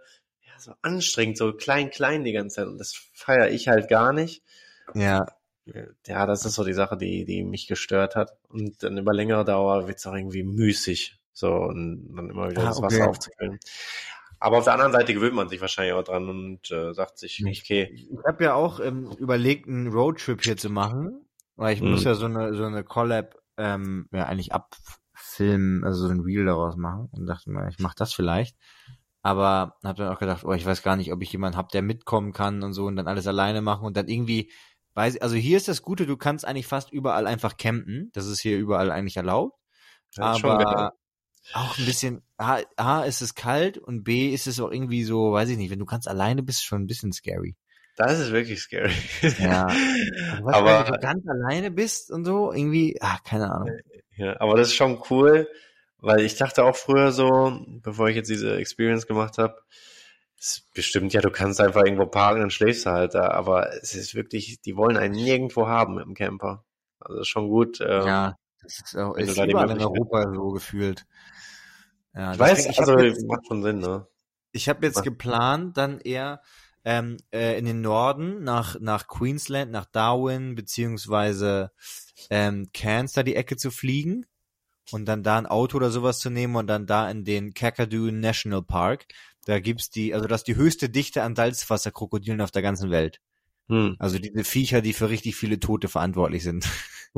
so anstrengend, so klein, klein die ganze Zeit und das feiere ich halt gar nicht. Ja. Ja, das ist so die Sache, die, die mich gestört hat. Und dann über längere Dauer wird es auch irgendwie müßig, so und dann immer wieder ah, das Wasser aufzufüllen. Aber auf der anderen Seite gewöhnt man sich wahrscheinlich auch dran und äh, sagt sich, okay. Ich habe ja auch ähm, überlegt, einen Roadtrip hier zu machen, weil ich mhm. muss ja so eine so eine Collab ähm, ja eigentlich abfilmen, also so ein Reel daraus machen und dachte mir, ich mache das vielleicht. Aber habe dann auch gedacht, oh, ich weiß gar nicht, ob ich jemanden habe, der mitkommen kann und so und dann alles alleine machen und dann irgendwie weiß, also hier ist das Gute, du kannst eigentlich fast überall einfach campen. Das ist hier überall eigentlich erlaubt. aber auch ein bisschen, A, A, ist es kalt und B, ist es auch irgendwie so, weiß ich nicht, wenn du ganz alleine bist, schon ein bisschen scary. Das ist wirklich scary. Ja. Also, aber wenn du ganz alleine bist und so, irgendwie, ah, keine Ahnung. Ja, aber das ist schon cool, weil ich dachte auch früher so, bevor ich jetzt diese Experience gemacht habe, ist bestimmt, ja, du kannst einfach irgendwo parken, dann schläfst du halt da, aber es ist wirklich, die wollen einen nirgendwo haben mit dem Camper. Also schon gut. Ähm, ja, das ist auch ist überall in Europa so gefühlt. Ja, ich weiß, ich also jetzt, macht schon Sinn, ne? Ich habe jetzt geplant, dann eher ähm, äh, in den Norden nach nach Queensland, nach Darwin beziehungsweise ähm, Cairns da die Ecke zu fliegen und dann da ein Auto oder sowas zu nehmen und dann da in den Kakadu National Park. Da gibt's die, also das ist die höchste Dichte an Salzwasserkrokodilen auf der ganzen Welt. Hm. Also diese Viecher, die für richtig viele Tote verantwortlich sind.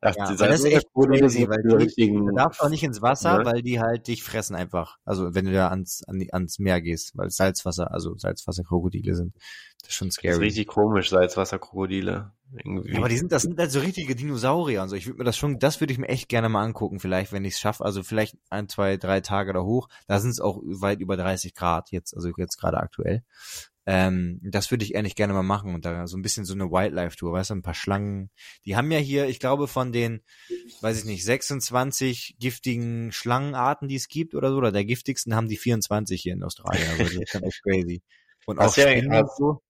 Ach, ja, das ist echt crazy, weil die, richtigen, du darfst auch nicht ins Wasser, ne? weil die halt dich fressen einfach. Also wenn du da ans, an ans Meer gehst, weil Salzwasser, also Salzwasserkrokodile sind. Das ist schon scary. Das ist richtig komisch, Salzwasserkrokodile. Irgendwie. Ja, aber die sind, das sind halt so richtige Dinosaurier und so. Ich würde mir das schon, das würde ich mir echt gerne mal angucken, vielleicht, wenn ich es schaffe. Also vielleicht ein, zwei, drei Tage da hoch. Da sind es auch weit über 30 Grad jetzt, also jetzt gerade aktuell. Ähm, das würde ich ehrlich gerne mal machen und da so ein bisschen so eine Wildlife-Tour, weißt du, ein paar Schlangen. Die haben ja hier, ich glaube, von den, weiß ich nicht, 26 giftigen Schlangenarten, die es gibt oder so, oder der giftigsten haben die 24 hier in Australien. Also das ist schon echt crazy. Und hast auch ja, hast, so.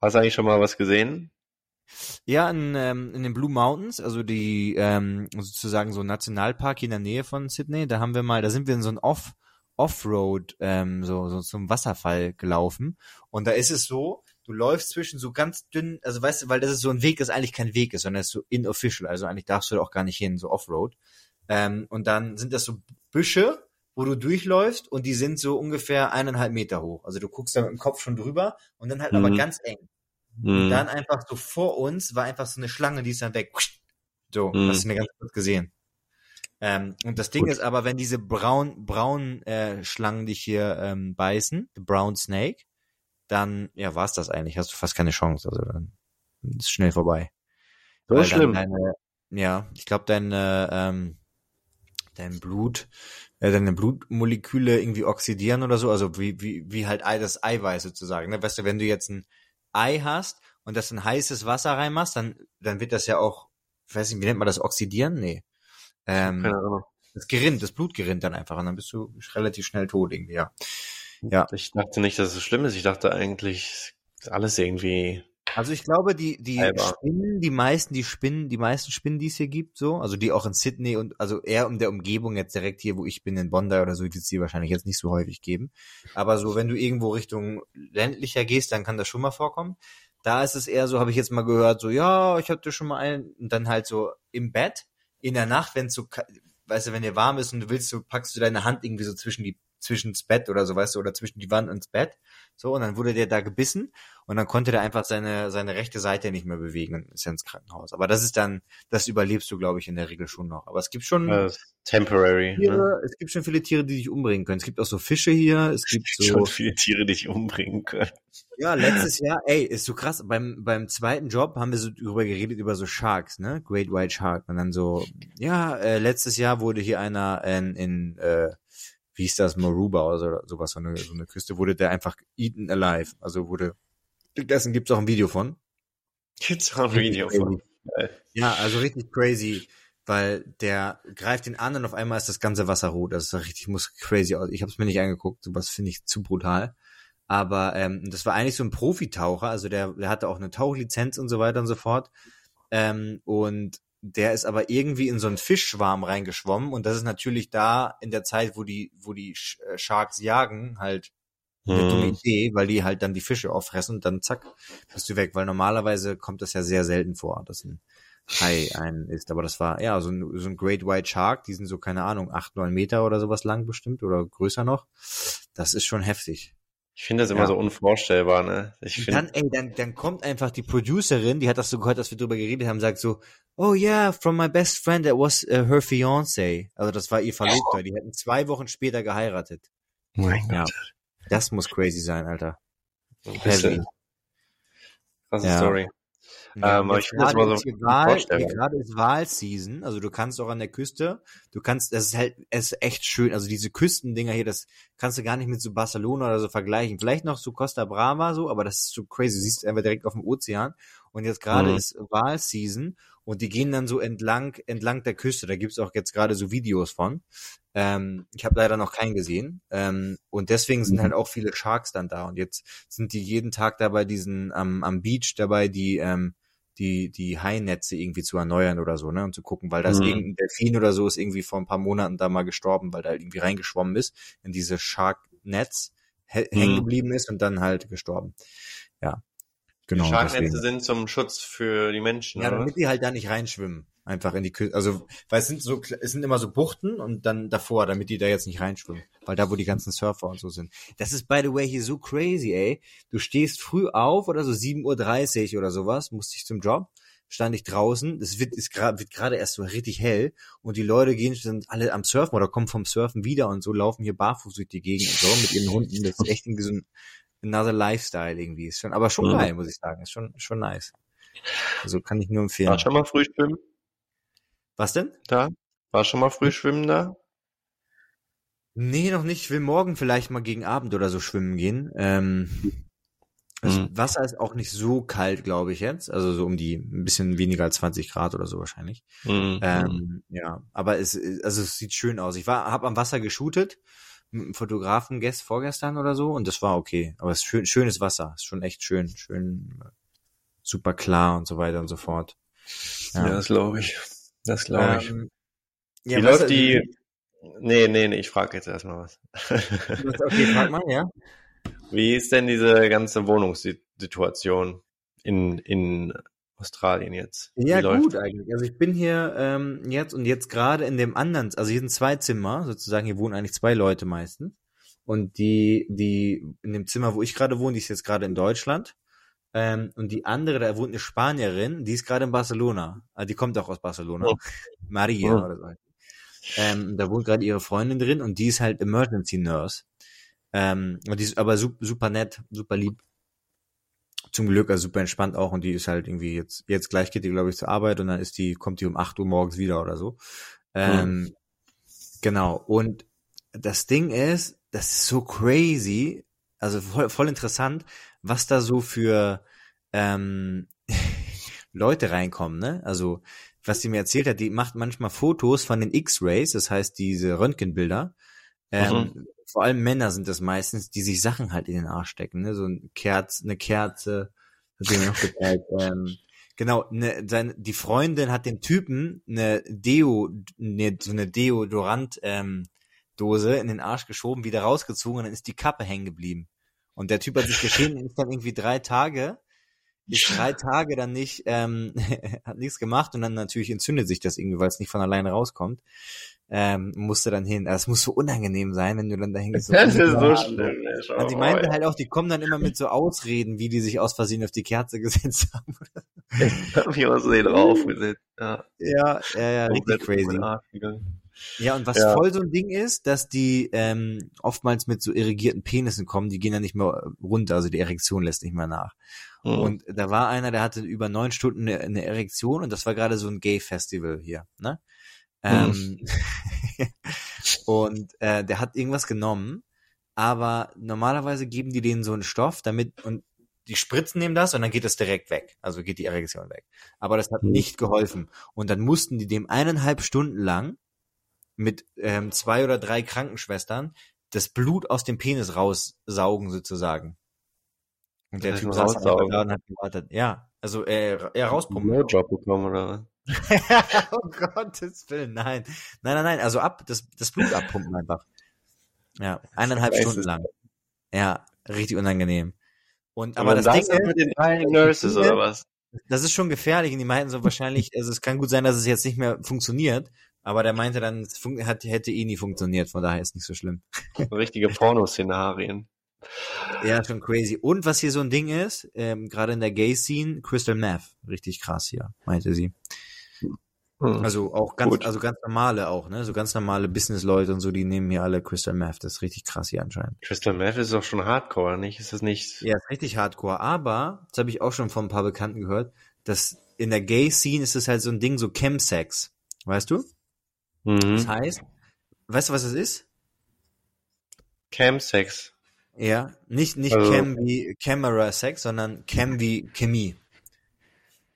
hast du eigentlich schon mal was gesehen? Ja, in, ähm, in den Blue Mountains, also die ähm, sozusagen so ein Nationalpark hier in der Nähe von Sydney, da haben wir mal, da sind wir in so ein Off- Offroad, ähm, so, so zum Wasserfall gelaufen. Und da ist es so, du läufst zwischen so ganz dünnen, also weißt du, weil das ist so ein Weg, das eigentlich kein Weg ist, sondern das ist so inofficial, also eigentlich darfst du da auch gar nicht hin, so Offroad. Ähm, und dann sind das so Büsche, wo du durchläufst und die sind so ungefähr eineinhalb Meter hoch. Also du guckst da mit dem Kopf schon drüber und dann halt mhm. aber ganz eng. Mhm. Dann einfach so vor uns war einfach so eine Schlange, die ist dann weg. So, mhm. hast du mir ganz kurz gesehen. Ähm, und das Ding Gut. ist aber, wenn diese braun, braun äh, Schlangen dich hier ähm, beißen, brown snake, dann, ja, war's das eigentlich. Hast du fast keine Chance. Also dann ist schnell vorbei. So Weil schlimm. Deine, ja, ich glaube, deine, ähm, dein Blut, äh, deine Blutmoleküle irgendwie oxidieren oder so, also wie, wie, wie halt das Eiweiß sozusagen. Ne? Weißt du, wenn du jetzt ein Ei hast und das in heißes Wasser reinmachst, dann, dann wird das ja auch, ich weiß nicht, wie nennt man das, oxidieren? Nee. Ähm, Keine Ahnung. Das gerinnt, das Blut gerinnt dann einfach und dann bist du relativ schnell tot irgendwie, ja. Ja. Ich dachte nicht, dass es so schlimm ist. Ich dachte eigentlich, alles irgendwie also ich glaube, die, die Alba. Spinnen, die meisten, die Spinnen, die meisten Spinnen, die es hier gibt, so, also die auch in Sydney und also eher um der Umgebung jetzt direkt hier, wo ich bin, in Bondi oder so, wird es die wahrscheinlich jetzt nicht so häufig geben. Aber so, wenn du irgendwo Richtung ländlicher gehst, dann kann das schon mal vorkommen. Da ist es eher so, habe ich jetzt mal gehört, so, ja, ich hatte schon mal einen, und dann halt so im Bett, in der Nacht, wenn es so, weißt du, wenn dir warm ist und du willst, so packst du deine Hand irgendwie so zwischen die zwischen's Bett oder so, weißt du, oder zwischen die Wand und das Bett. So, und dann wurde der da gebissen und dann konnte der einfach seine, seine rechte Seite nicht mehr bewegen und ist ja ins Krankenhaus. Aber das ist dann, das überlebst du, glaube ich, in der Regel schon noch. Aber es gibt schon. Uh, temporary. Tiere, ne? Es gibt schon viele Tiere, die dich umbringen können. Es gibt auch so Fische hier. Es gibt, es gibt so. schon viele Tiere, die dich umbringen können. Ja, letztes Jahr, ey, ist so krass. Beim, beim zweiten Job haben wir so drüber geredet, über so Sharks, ne? Great White Shark. Und dann so, ja, äh, letztes Jahr wurde hier einer in, in äh, wie hieß das, Maruba oder so, sowas, so eine, so eine Küste, wurde der einfach eaten alive. Also wurde gegessen, gibt's auch ein Video von. Gibt's auch ein Video von. Ja, also richtig crazy, weil der greift den an und auf einmal ist das ganze Wasser rot. Das ist richtig, muss crazy aus. Ich habe es mir nicht angeguckt, sowas finde ich zu brutal. Aber ähm, das war eigentlich so ein Profitaucher, also der, der hatte auch eine Tauchlizenz und so weiter und so fort. Ähm, und der ist aber irgendwie in so einen Fischschwarm reingeschwommen und das ist natürlich da in der Zeit, wo die, wo die äh, Sharks jagen, halt eine dumme mhm. Idee, weil die halt dann die Fische auffressen und dann zack, bist du weg, weil normalerweise kommt das ja sehr selten vor, dass ein Hai ein ist, aber das war, ja, so ein, so ein Great White Shark, die sind so, keine Ahnung, acht, neun Meter oder sowas lang bestimmt oder größer noch. Das ist schon heftig. Ich finde das immer ja. so unvorstellbar, ne? Ich find... Dann, ey, dann, dann kommt einfach die Producerin, die hat das so gehört, dass wir drüber geredet haben, sagt so, oh yeah, from my best friend, that was uh, her fiance. Also das war ihr Verlobter. Oh. Die hätten zwei Wochen später geheiratet. Mein ja. Gott. Das muss crazy sein, Alter. Heavy. Krasse ja. Story. Ja, ähm, aber ich finde das immer so Wahl, gerade ist Wahlseason, also du kannst auch an der Küste, du kannst, das ist halt, es ist echt schön, also diese Küstendinger hier, das kannst du gar nicht mit so Barcelona oder so vergleichen. Vielleicht noch so Costa Brava so, aber das ist so crazy, du siehst einfach direkt auf dem Ozean und jetzt gerade mhm. ist Wahlseason und die gehen dann so entlang, entlang der Küste, da gibt's auch jetzt gerade so Videos von. Ähm, ich habe leider noch keinen gesehen. Ähm, und deswegen sind mhm. halt auch viele Sharks dann da. Und jetzt sind die jeden Tag da bei diesen am, am Beach dabei, die ähm, die, die Hainetze irgendwie zu erneuern oder so, ne? Und zu gucken, weil das mhm. irgendein Delfin oder so ist irgendwie vor ein paar Monaten da mal gestorben, weil da halt irgendwie reingeschwommen ist in diese Shark-Netz, mhm. hängen geblieben ist und dann halt gestorben. Ja. Genau. Die Sharknetze sind zum Schutz für die Menschen, Ja, damit die halt da nicht reinschwimmen einfach in die Küste. Also, weil es sind so, es sind immer so Buchten und dann davor, damit die da jetzt nicht reinschwimmen. Weil da, wo die ganzen Surfer und so sind. Das ist, by the way, hier so crazy, ey. Du stehst früh auf oder so 7.30 Uhr oder sowas, musst dich zum Job, stand ich draußen, es wird, ist grad, wird gerade erst so richtig hell und die Leute gehen, sind alle am Surfen oder kommen vom Surfen wieder und so laufen hier barfuß durch die Gegend und so mit ihren Hunden. Das ist echt irgendwie so ein another Lifestyle irgendwie. Ist schon, aber schon mhm. geil, muss ich sagen. Ist schon, schon nice. Also kann ich nur empfehlen. War schon mal früh schwimmen? Was denn? Da? War schon mal früh schwimmen da? Nee, noch nicht. Ich will morgen vielleicht mal gegen Abend oder so schwimmen gehen. Ähm, das mhm. Wasser ist auch nicht so kalt, glaube ich jetzt. Also so um die ein bisschen weniger als 20 Grad oder so wahrscheinlich. Mhm. Ähm, ja, aber es, also es sieht schön aus. Ich war, habe am Wasser geshootet mit einem Fotografen gest, vorgestern oder so und das war okay. Aber es ist schön, schönes Wasser. Ist schon echt schön, schön, super klar und so weiter und so fort. Ja, ja das glaube ich. Das glaube ich. Ähm, ja, Wie läuft die, Nee, nee, nee, ich frage jetzt erstmal was. okay, frag mal, ja. Wie ist denn diese ganze Wohnungssituation in, in Australien jetzt? Ja, gut eigentlich. Also ich bin hier ähm, jetzt und jetzt gerade in dem anderen, also hier sind zwei Zimmer, sozusagen, hier wohnen eigentlich zwei Leute meistens. Und die, die in dem Zimmer, wo ich gerade wohne, die ist jetzt gerade in Deutschland. Ähm, und die andere, da wohnt eine Spanierin, die ist gerade in Barcelona. Also die kommt auch aus Barcelona. Oh. Maria oh. oder so. Ähm, da wohnt gerade ihre Freundin drin und die ist halt Emergency Nurse. Ähm, und die ist aber super, super nett, super lieb. Zum Glück, also super entspannt auch und die ist halt irgendwie jetzt, jetzt gleich geht die, glaube ich, zur Arbeit und dann ist die, kommt die um 8 Uhr morgens wieder oder so. Ähm, mhm. Genau. Und das Ding ist, das ist so crazy, also voll, voll interessant, was da so für ähm, Leute reinkommen, ne? Also, was sie mir erzählt hat, die macht manchmal Fotos von den X-Rays, das heißt diese Röntgenbilder. Ähm, mhm. Vor allem Männer sind das meistens, die sich Sachen halt in den Arsch stecken, ne? So ein Kerz, eine Kerze, hat sie mir noch geteilt. ähm, genau, ne, seine, die Freundin hat dem Typen eine Deo, ne, so eine Deodorant ähm, Dose in den Arsch geschoben, wieder rausgezogen und dann ist die Kappe hängen geblieben. Und der Typ hat sich geschehen, ist dann irgendwie drei Tage, ist drei Tage dann nicht, ähm, hat nichts gemacht und dann natürlich entzündet sich das irgendwie, weil es nicht von alleine rauskommt. Ähm, musste dann hin. Also es muss so unangenehm sein, wenn du dann dahin gehst. Das ist so schlimm. Ja, und die meinte halt auch, die kommen dann immer mit so Ausreden, wie die sich aus Versehen auf die Kerze gesetzt haben. ich hab mich aus Versehen draufgesetzt. Ja, ja, ja, ja richtig crazy. Ja, und was ja. voll so ein Ding ist, dass die ähm, oftmals mit so irrigierten Penissen kommen, die gehen dann nicht mehr runter, also die Erektion lässt nicht mehr nach. Mhm. Und da war einer, der hatte über neun Stunden eine, eine Erektion und das war gerade so ein Gay-Festival hier, ne? Mhm. Ähm, und äh, der hat irgendwas genommen, aber normalerweise geben die denen so einen Stoff, damit und die spritzen nehmen das und dann geht es direkt weg. Also geht die Erektion weg. Aber das hat mhm. nicht geholfen. Und dann mussten die dem eineinhalb Stunden lang mit ähm, zwei oder drei Krankenschwestern das Blut aus dem Penis raussaugen sozusagen. Und der Typ saß da und hat gewartet. Ja, also er, er rauspumpen. No Job bekommen oder was? oh Gottes Willen, nein. Nein, nein, nein, also ab, das, das Blut abpumpen einfach. Ja, eineinhalb Stunden lang. Ja, richtig unangenehm. Und, aber das, das Ding ist, mit den drei Nurses oder was? Das ist schon gefährlich und die meinten so wahrscheinlich, also es kann gut sein, dass es jetzt nicht mehr funktioniert, aber der meinte dann, es hat, hätte eh nie funktioniert, von daher ist nicht so schlimm. Richtige Pornoszenarien. Ja, schon crazy. Und was hier so ein Ding ist, ähm, gerade in der Gay-Scene, Crystal Meth. Richtig krass hier, meinte sie. Hm. Also auch ganz, Gut. also ganz normale auch, ne? So ganz normale Business-Leute und so, die nehmen hier alle Crystal Meth. Das ist richtig krass hier anscheinend. Crystal Meth ist auch schon Hardcore, nicht? Ist das nicht? Ja, ist richtig Hardcore. Aber, das habe ich auch schon von ein paar Bekannten gehört, dass in der Gay-Scene ist es halt so ein Ding, so Chemsex. Weißt du? Mhm. Das heißt, weißt du, was es ist? Chemsex. Ja, nicht, nicht also, Cam wie Camera Sex, sondern Cam wie Chemie.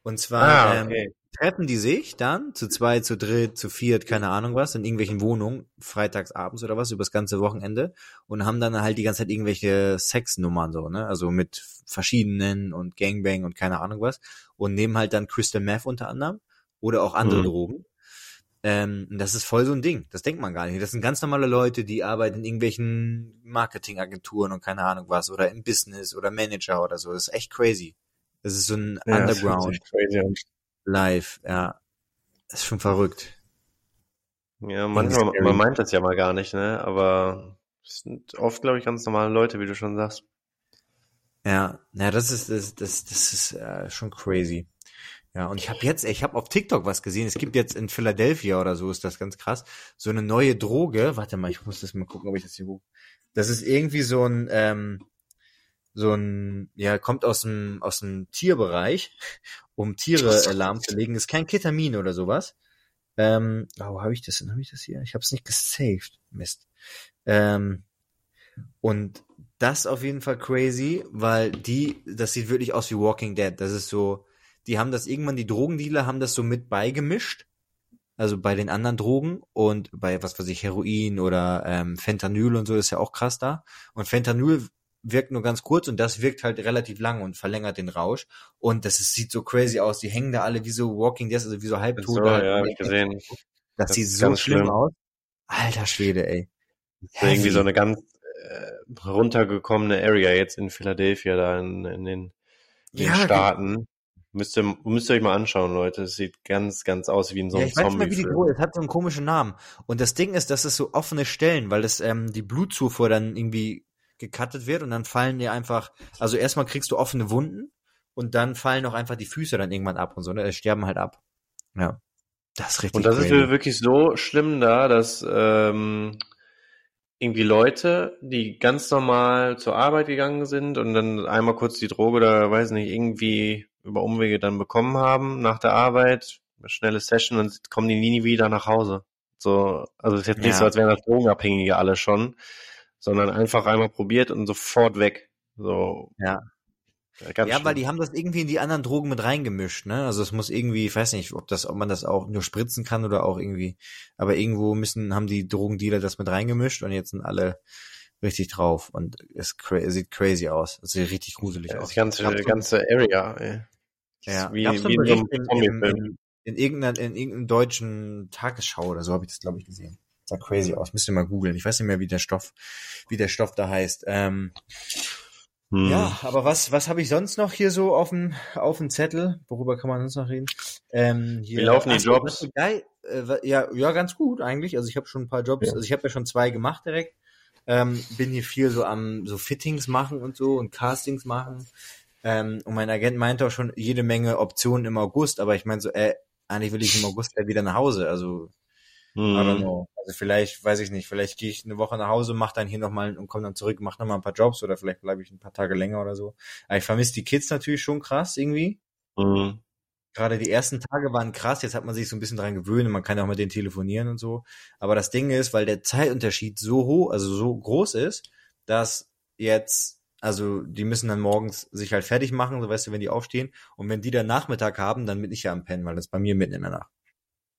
Und zwar ah, okay. ähm, treffen die sich dann zu zwei, zu dritt, zu viert, keine Ahnung was, in irgendwelchen Wohnungen, freitags abends oder was, übers ganze Wochenende und haben dann halt die ganze Zeit irgendwelche Sexnummern so, ne? Also mit verschiedenen und Gangbang und keine Ahnung was und nehmen halt dann Crystal Meth unter anderem oder auch andere mhm. Drogen ähm, das ist voll so ein Ding. Das denkt man gar nicht. Das sind ganz normale Leute, die arbeiten in irgendwelchen Marketingagenturen und keine Ahnung was oder im Business oder Manager oder so. Das ist echt crazy. Das ist so ein ja, Underground Live. Ja, das ist schon verrückt. Ja, manchmal, man meint das ja mal gar nicht, ne? Aber es sind oft, glaube ich, ganz normale Leute, wie du schon sagst. Ja, ja, das ist das, das, das ist äh, schon crazy. Ja, und ich habe jetzt, ich habe auf TikTok was gesehen. Es gibt jetzt in Philadelphia oder so, ist das ganz krass, so eine neue Droge. Warte mal, ich muss das mal gucken, ob ich das hier hoch. Das ist irgendwie so ein, ähm, so ein, ja, kommt aus dem, aus dem Tierbereich, um Tiere äh, lahmzulegen. Ist kein Ketamin oder sowas. Ähm, oh, habe ich das denn? Habe ich das hier? Ich habe es nicht gesaved. Mist. Ähm, und das auf jeden Fall crazy, weil die, das sieht wirklich aus wie Walking Dead. Das ist so, die haben das irgendwann, die Drogendealer haben das so mit beigemischt. Also bei den anderen Drogen und bei, was weiß ich, Heroin oder ähm, Fentanyl und so ist ja auch krass da. Und Fentanyl wirkt nur ganz kurz und das wirkt halt relativ lang und verlängert den Rausch. Und das ist, sieht so crazy aus. Die hängen da alle wie so Walking Dead, also wie so halbtot. So, ja, hab ich gesehen. Das, das sieht so schlimm, schlimm aus. Alter Schwede, ey. irgendwie so eine ganz äh, runtergekommene Area jetzt in Philadelphia, da in, in den, in ja, den Staaten. Müsst ihr, müsst ihr euch mal anschauen, Leute. Es sieht ganz, ganz aus wie in so einem ja, ich weiß Zombie. Mal, wie die Droge, es hat so einen komischen Namen. Und das Ding ist, dass es so offene Stellen, weil das ähm, die Blutzufuhr dann irgendwie gecuttet wird und dann fallen dir einfach, also erstmal kriegst du offene Wunden und dann fallen auch einfach die Füße dann irgendwann ab und so, ne? Die sterben halt ab. Ja. Das ist richtig. Und das crazy. ist wirklich so schlimm da, dass ähm, irgendwie Leute, die ganz normal zur Arbeit gegangen sind und dann einmal kurz die Droge oder weiß nicht, irgendwie über Umwege dann bekommen haben nach der Arbeit, eine schnelle Session und kommen die nie wieder nach Hause. So, also es ist jetzt nicht ja. so, als wären das Drogenabhängige alle schon, sondern einfach einmal probiert und sofort weg. So. Ja. Ganz ja, weil die haben das irgendwie in die anderen Drogen mit reingemischt, ne? Also es muss irgendwie, ich weiß nicht, ob das, ob man das auch nur spritzen kann oder auch irgendwie, aber irgendwo müssen, haben die Drogendealer das mit reingemischt und jetzt sind alle richtig drauf und es cra sieht crazy aus. Es sieht richtig gruselig ja, aus. Die ganze, ganze Area, ey. Ja, wie, wie in, in, in, in, in, irgendeiner, in irgendeinem deutschen Tagesschau oder so habe ich das, glaube ich, gesehen. Sah crazy aus. Müsst ihr mal googeln. Ich weiß nicht mehr, wie der Stoff, wie der Stoff da heißt. Ähm, hm. Ja, aber was, was habe ich sonst noch hier so auf dem, auf dem Zettel? Worüber kann man sonst noch reden? Ähm, hier, Wie laufen die Jobs? Geil, äh, ja, ja, ganz gut eigentlich. Also ich habe schon ein paar Jobs, ja. also ich habe ja schon zwei gemacht direkt. Ähm, bin hier viel so am so Fittings machen und so und Castings machen. Ähm, und mein Agent meinte auch schon jede Menge Optionen im August, aber ich meine so, äh, eigentlich will ich im August ja wieder nach Hause. Also, hm. I don't mhm. know. Also vielleicht, weiß ich nicht, vielleicht gehe ich eine Woche nach Hause, mach dann hier nochmal und komme dann zurück, mach nochmal ein paar Jobs oder vielleicht bleibe ich ein paar Tage länger oder so. Aber ich vermisse die Kids natürlich schon krass irgendwie. Mhm. Gerade die ersten Tage waren krass, jetzt hat man sich so ein bisschen dran gewöhnt und man kann ja auch mit denen telefonieren und so. Aber das Ding ist, weil der Zeitunterschied so hoch, also so groß ist, dass jetzt also die müssen dann morgens sich halt fertig machen, so weißt du, wenn die aufstehen. Und wenn die dann Nachmittag haben, dann bin ich ja am Pennen, weil das bei mir mitten in der Nacht.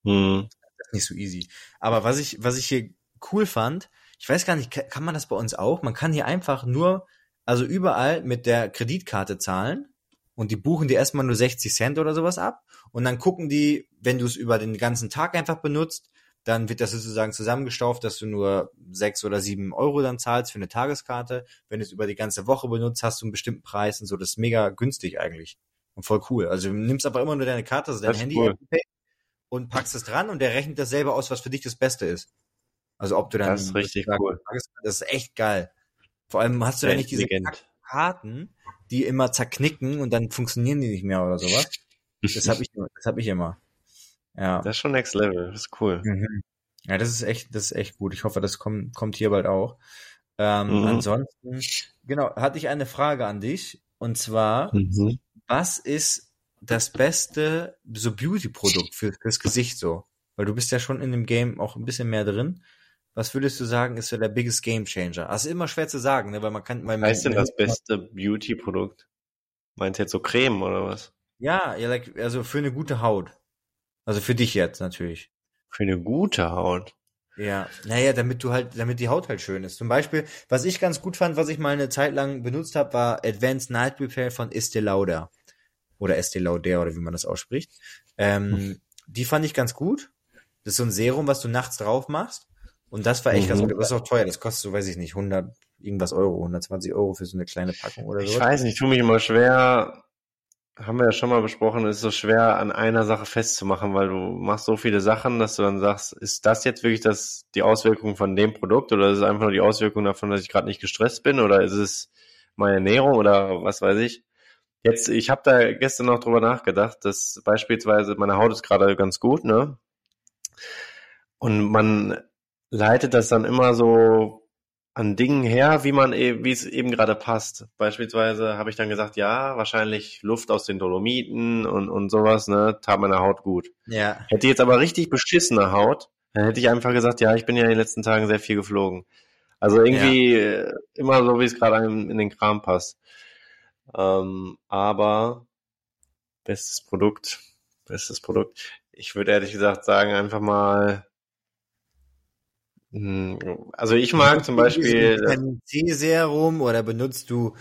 Hm. Das ist nicht so easy. Aber was ich, was ich hier cool fand, ich weiß gar nicht, kann man das bei uns auch? Man kann hier einfach nur, also überall mit der Kreditkarte zahlen und die buchen dir erstmal nur 60 Cent oder sowas ab. Und dann gucken die, wenn du es über den ganzen Tag einfach benutzt, dann wird das sozusagen zusammengestauft, dass du nur sechs oder sieben Euro dann zahlst für eine Tageskarte. Wenn du es über die ganze Woche benutzt, hast du einen bestimmten Preis und so. Das ist mega günstig eigentlich und voll cool. Also du nimmst aber immer nur deine Karte, also dein Handy cool. und packst es dran und der rechnet das selber aus, was für dich das Beste ist. Also ob du dann das ist richtig cool. Das ist echt geil. Vor allem hast du dann nicht diese Karten, die immer zerknicken und dann funktionieren die nicht mehr oder sowas. Das habe ich, das hab ich immer. Ja. Das ist schon Next Level, das ist cool. Mhm. Ja, das ist echt, das ist echt gut. Ich hoffe, das kommt, kommt hier bald auch. Ähm, mhm. Ansonsten, genau, hatte ich eine Frage an dich. Und zwar, mhm. was ist das beste so Beauty-Produkt für, fürs Gesicht so? Weil du bist ja schon in dem Game auch ein bisschen mehr drin. Was würdest du sagen, ist so der biggest Game Changer? Also immer schwer zu sagen, ne? weil man kann. Weil was heißt denn das beste Beauty-Produkt? Meinst du jetzt so Creme oder was? Ja, ja, like, also für eine gute Haut. Also für dich jetzt natürlich. Für eine gute Haut. Ja, naja, damit du halt, damit die Haut halt schön ist. Zum Beispiel, was ich ganz gut fand, was ich mal eine Zeit lang benutzt habe, war Advanced Night Repair von Estee Lauder. Oder Estee Lauder, oder wie man das ausspricht. Ähm, hm. Die fand ich ganz gut. Das ist so ein Serum, was du nachts drauf machst. Und das war echt mhm. ganz gut. Das ist auch teuer. Das kostet so, weiß ich nicht, 100 irgendwas Euro, 120 Euro für so eine kleine Packung oder so. Ich weiß nicht, ich tue mich immer schwer, haben wir ja schon mal besprochen, ist so schwer an einer Sache festzumachen, weil du machst so viele Sachen, dass du dann sagst, ist das jetzt wirklich das die Auswirkung von dem Produkt oder ist es einfach nur die Auswirkung davon, dass ich gerade nicht gestresst bin oder ist es meine Ernährung oder was weiß ich? Jetzt, ich habe da gestern noch drüber nachgedacht, dass beispielsweise meine Haut ist gerade ganz gut, ne? Und man leitet das dann immer so an Dingen her, wie man e wie es eben gerade passt. Beispielsweise habe ich dann gesagt, ja, wahrscheinlich Luft aus den Dolomiten und, und sowas, ne, tat meiner Haut gut. Ja. Hätte jetzt aber richtig beschissene Haut, dann hätte ich einfach gesagt, ja, ich bin ja in den letzten Tagen sehr viel geflogen. Also irgendwie ja. Äh, immer so, wie es gerade in, in den Kram passt. Ähm, aber bestes Produkt, bestes Produkt. Ich würde ehrlich gesagt sagen, einfach mal also ich mag zum Beispiel Vitamin C Serum oder benutzt du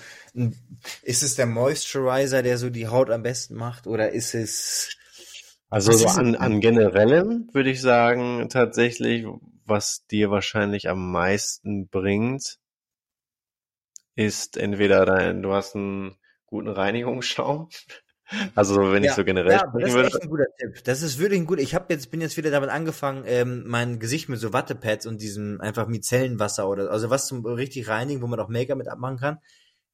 ist es der Moisturizer, der so die Haut am besten macht oder ist es also so an, an generellem würde ich sagen tatsächlich, was dir wahrscheinlich am meisten bringt, ist entweder dein, du hast einen guten Reinigungsschaum. Also wenn ja, ich so generell ja, das ist würde. echt ein guter Tipp. Das ist wirklich ein guter. Ich habe jetzt bin jetzt wieder damit angefangen, ähm, mein Gesicht mit so Wattepads und diesem einfach Micellenwasser oder also was zum richtig reinigen, wo man auch Make-up mit abmachen kann.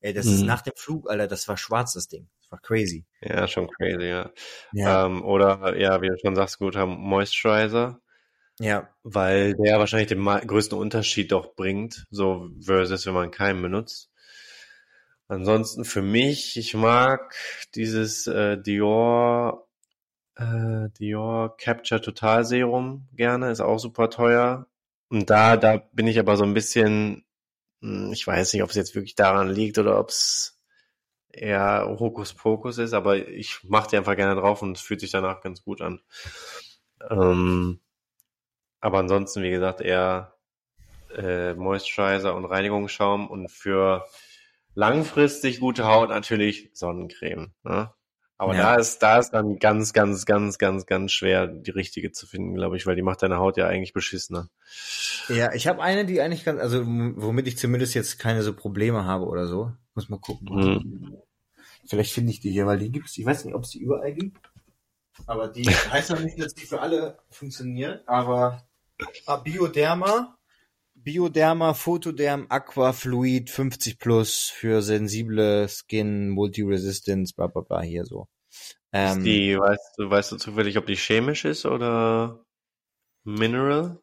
Ey, das mhm. ist nach dem Flug, Alter, das war schwarz das Ding. Das war crazy. Ja, schon crazy, ja. ja. Ähm, oder ja, wie du schon sagst, guter Moisturizer. Ja. Weil der wahrscheinlich den größten Unterschied doch bringt, so versus wenn man keinen benutzt. Ansonsten für mich, ich mag dieses äh, Dior äh, Dior Capture Total Serum gerne, ist auch super teuer. Und da, da bin ich aber so ein bisschen, hm, ich weiß nicht, ob es jetzt wirklich daran liegt oder ob es eher Hokuspokus ist, aber ich mache die einfach gerne drauf und es fühlt sich danach ganz gut an. Ähm, aber ansonsten, wie gesagt, eher äh, Moisturizer und Reinigungsschaum und für langfristig gute Haut natürlich Sonnencreme. Ne? Aber ja. da ist, da ist dann ganz, ganz, ganz, ganz, ganz schwer, die richtige zu finden, glaube ich, weil die macht deine Haut ja eigentlich beschissener. Ja, ich habe eine, die eigentlich ganz, also womit ich zumindest jetzt keine so Probleme habe oder so. Muss mal gucken. Hm. Vielleicht finde ich die hier, weil die gibt's. Ich weiß nicht, ob es die überall gibt. Aber die heißt noch nicht, dass die für alle funktioniert. Aber Bioderma Bioderma Photoderm Aqua Fluid 50 plus für sensible Skin, Multi-Resistance, bla bla bla hier so. Ähm, die, weißt du, weißt du zufällig, ob die chemisch ist oder Mineral?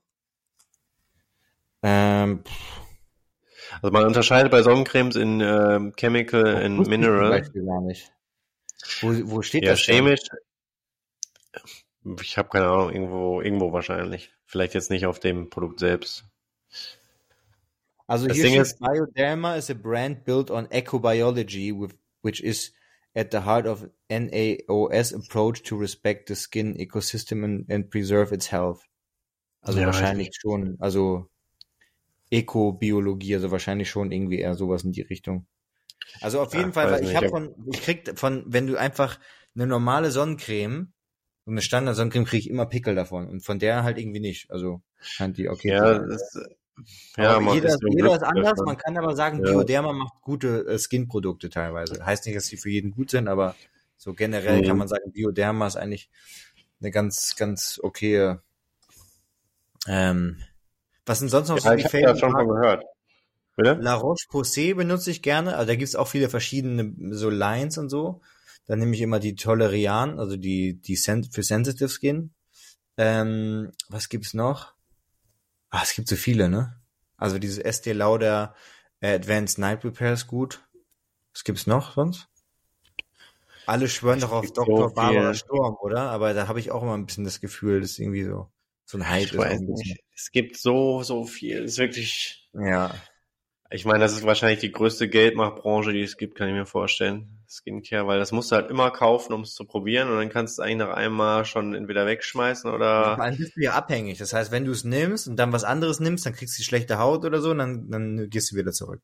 Ähm, also man unterscheidet bei Sonnencremes in äh, Chemical und Mineral. Ich gar nicht. Wo, wo steht ja, das? Ja, chemisch. Ich habe keine Ahnung, irgendwo, irgendwo wahrscheinlich. Vielleicht jetzt nicht auf dem Produkt selbst. Also das hier Ding steht, Bioderma is a brand built on ecobiology, with, which is at the heart of NAOS approach to respect the skin ecosystem and, and preserve its health. Also ja, wahrscheinlich schon, also Ekobiologie, also wahrscheinlich schon irgendwie eher sowas in die Richtung. Also auf jeden ja, Fall, weil ich habe von, ich krieg von, wenn du einfach eine normale Sonnencreme, so eine Standard-Sonnencreme kriege ich immer Pickel davon und von der halt irgendwie nicht. Also scheint die okay. Ja, das, ja, man jeder, ist, jeder ist anders. Man kann aber sagen, ja. Bioderma macht gute äh, Skin-Produkte teilweise. Heißt nicht, dass sie für jeden gut sind, aber so generell mhm. kann man sagen, Bioderma ist eigentlich eine ganz, ganz okaye. Ähm, was sind sonst noch ja, so die ich ja schon mal gehört. Bitte? La Roche-Posay benutze ich gerne. Also da gibt's auch viele verschiedene so Lines und so. Dann nehme ich immer die Tolerian, also die, die Sen für Sensitive Skin. Ähm, was gibt's noch? Ah, es gibt so viele, ne? Also dieses SD Lauder äh, Advanced Night Repair ist gut. Was gibt's noch sonst? Alle schwören doch auf Dr. So Barbara Sturm, oder? Aber da habe ich auch immer ein bisschen das Gefühl, dass irgendwie so so ein Hype ich ist. Nicht. Es gibt so so viel. Es ist wirklich. Ja. Ich meine, das ist wahrscheinlich die größte Geldmachbranche, die es gibt, kann ich mir vorstellen. Skincare, weil das musst du halt immer kaufen, um es zu probieren und dann kannst du es eigentlich nach einmal schon entweder wegschmeißen oder. Dann bist du ja abhängig. Das heißt, wenn du es nimmst und dann was anderes nimmst, dann kriegst du die schlechte Haut oder so und dann, dann gehst du wieder zurück.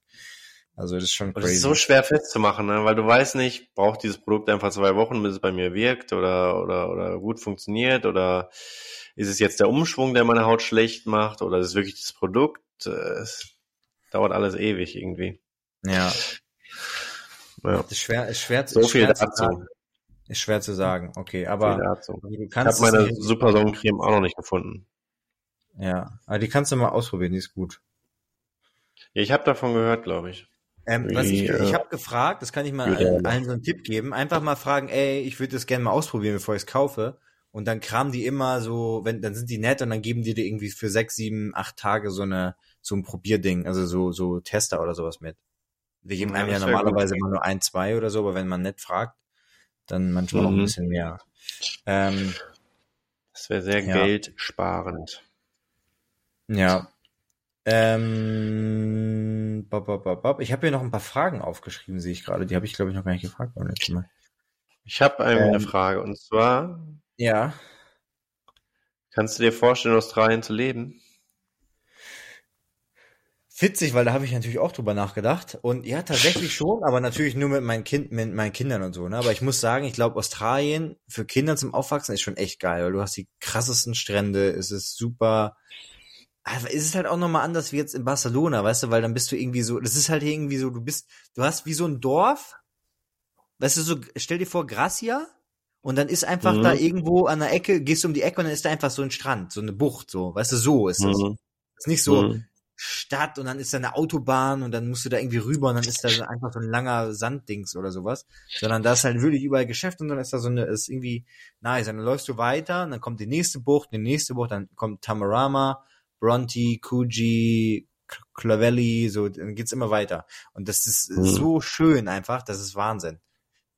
Also das ist schon crazy. Das ist so schwer festzumachen, ne? weil du weißt nicht, braucht dieses Produkt einfach zwei Wochen, bis es bei mir wirkt oder, oder, oder gut funktioniert oder ist es jetzt der Umschwung, der meine Haut schlecht macht oder ist es wirklich das Produkt? Es dauert alles ewig irgendwie. Ja. Ja. Ist schwer, ist schwer, so ist viel schwer dazu. Zu sagen. Ist schwer zu sagen, okay, aber du kannst ich habe meine Super Sonnencreme auch noch nicht gefunden. Ja, aber die kannst du mal ausprobieren, die ist gut. Ja, ich habe davon gehört, glaube ich. Ähm, was ich äh, ich habe gefragt, das kann ich mal allen, allen so einen Tipp geben, einfach mal fragen, ey, ich würde das gerne mal ausprobieren, bevor ich es kaufe. Und dann kramen die immer so, wenn, dann sind die nett und dann geben die dir irgendwie für sechs, sieben, acht Tage so eine, so ein Probierding, also so, so Tester oder sowas mit. Wir geben einem ja, ja normalerweise immer nur ein, zwei oder so, aber wenn man nett fragt, dann manchmal mhm. auch ein mhm. bisschen mehr. Ähm, das wäre sehr ja. geldsparend. Ja. Ähm, bop, bop, bop, bop. Ich habe hier noch ein paar Fragen aufgeschrieben, sehe ich gerade. Die habe ich, glaube ich, noch gar nicht gefragt beim letzten Mal. Ich habe eine ähm, Frage und zwar. Ja. Kannst du dir vorstellen, in Australien zu leben? Witzig, weil da habe ich natürlich auch drüber nachgedacht. Und ja, tatsächlich schon, aber natürlich nur mit meinen, kind, mit meinen Kindern und so. Ne? Aber ich muss sagen, ich glaube, Australien für Kinder zum Aufwachsen ist schon echt geil, weil du hast die krassesten Strände, es ist super aber ist es halt auch nochmal anders wie jetzt in Barcelona, weißt du, weil dann bist du irgendwie so, das ist halt irgendwie so, du bist, du hast wie so ein Dorf, weißt du, so, stell dir vor, Gracia, und dann ist einfach mhm. da irgendwo an der Ecke, gehst du um die Ecke und dann ist da einfach so ein Strand, so eine Bucht, so, weißt du, so ist das. Mhm. ist nicht so mhm. Stadt und dann ist da eine Autobahn und dann musst du da irgendwie rüber und dann ist da einfach so ein langer Sanddings oder sowas, sondern da ist halt wirklich überall Geschäft und dann ist da so eine, ist irgendwie nice. Und dann läufst du weiter und dann kommt die nächste Bucht, die nächste Bucht, dann kommt Tamarama, Bronte, Coogee, Clavelli, so, dann geht's immer weiter. Und das ist mhm. so schön einfach, das ist Wahnsinn.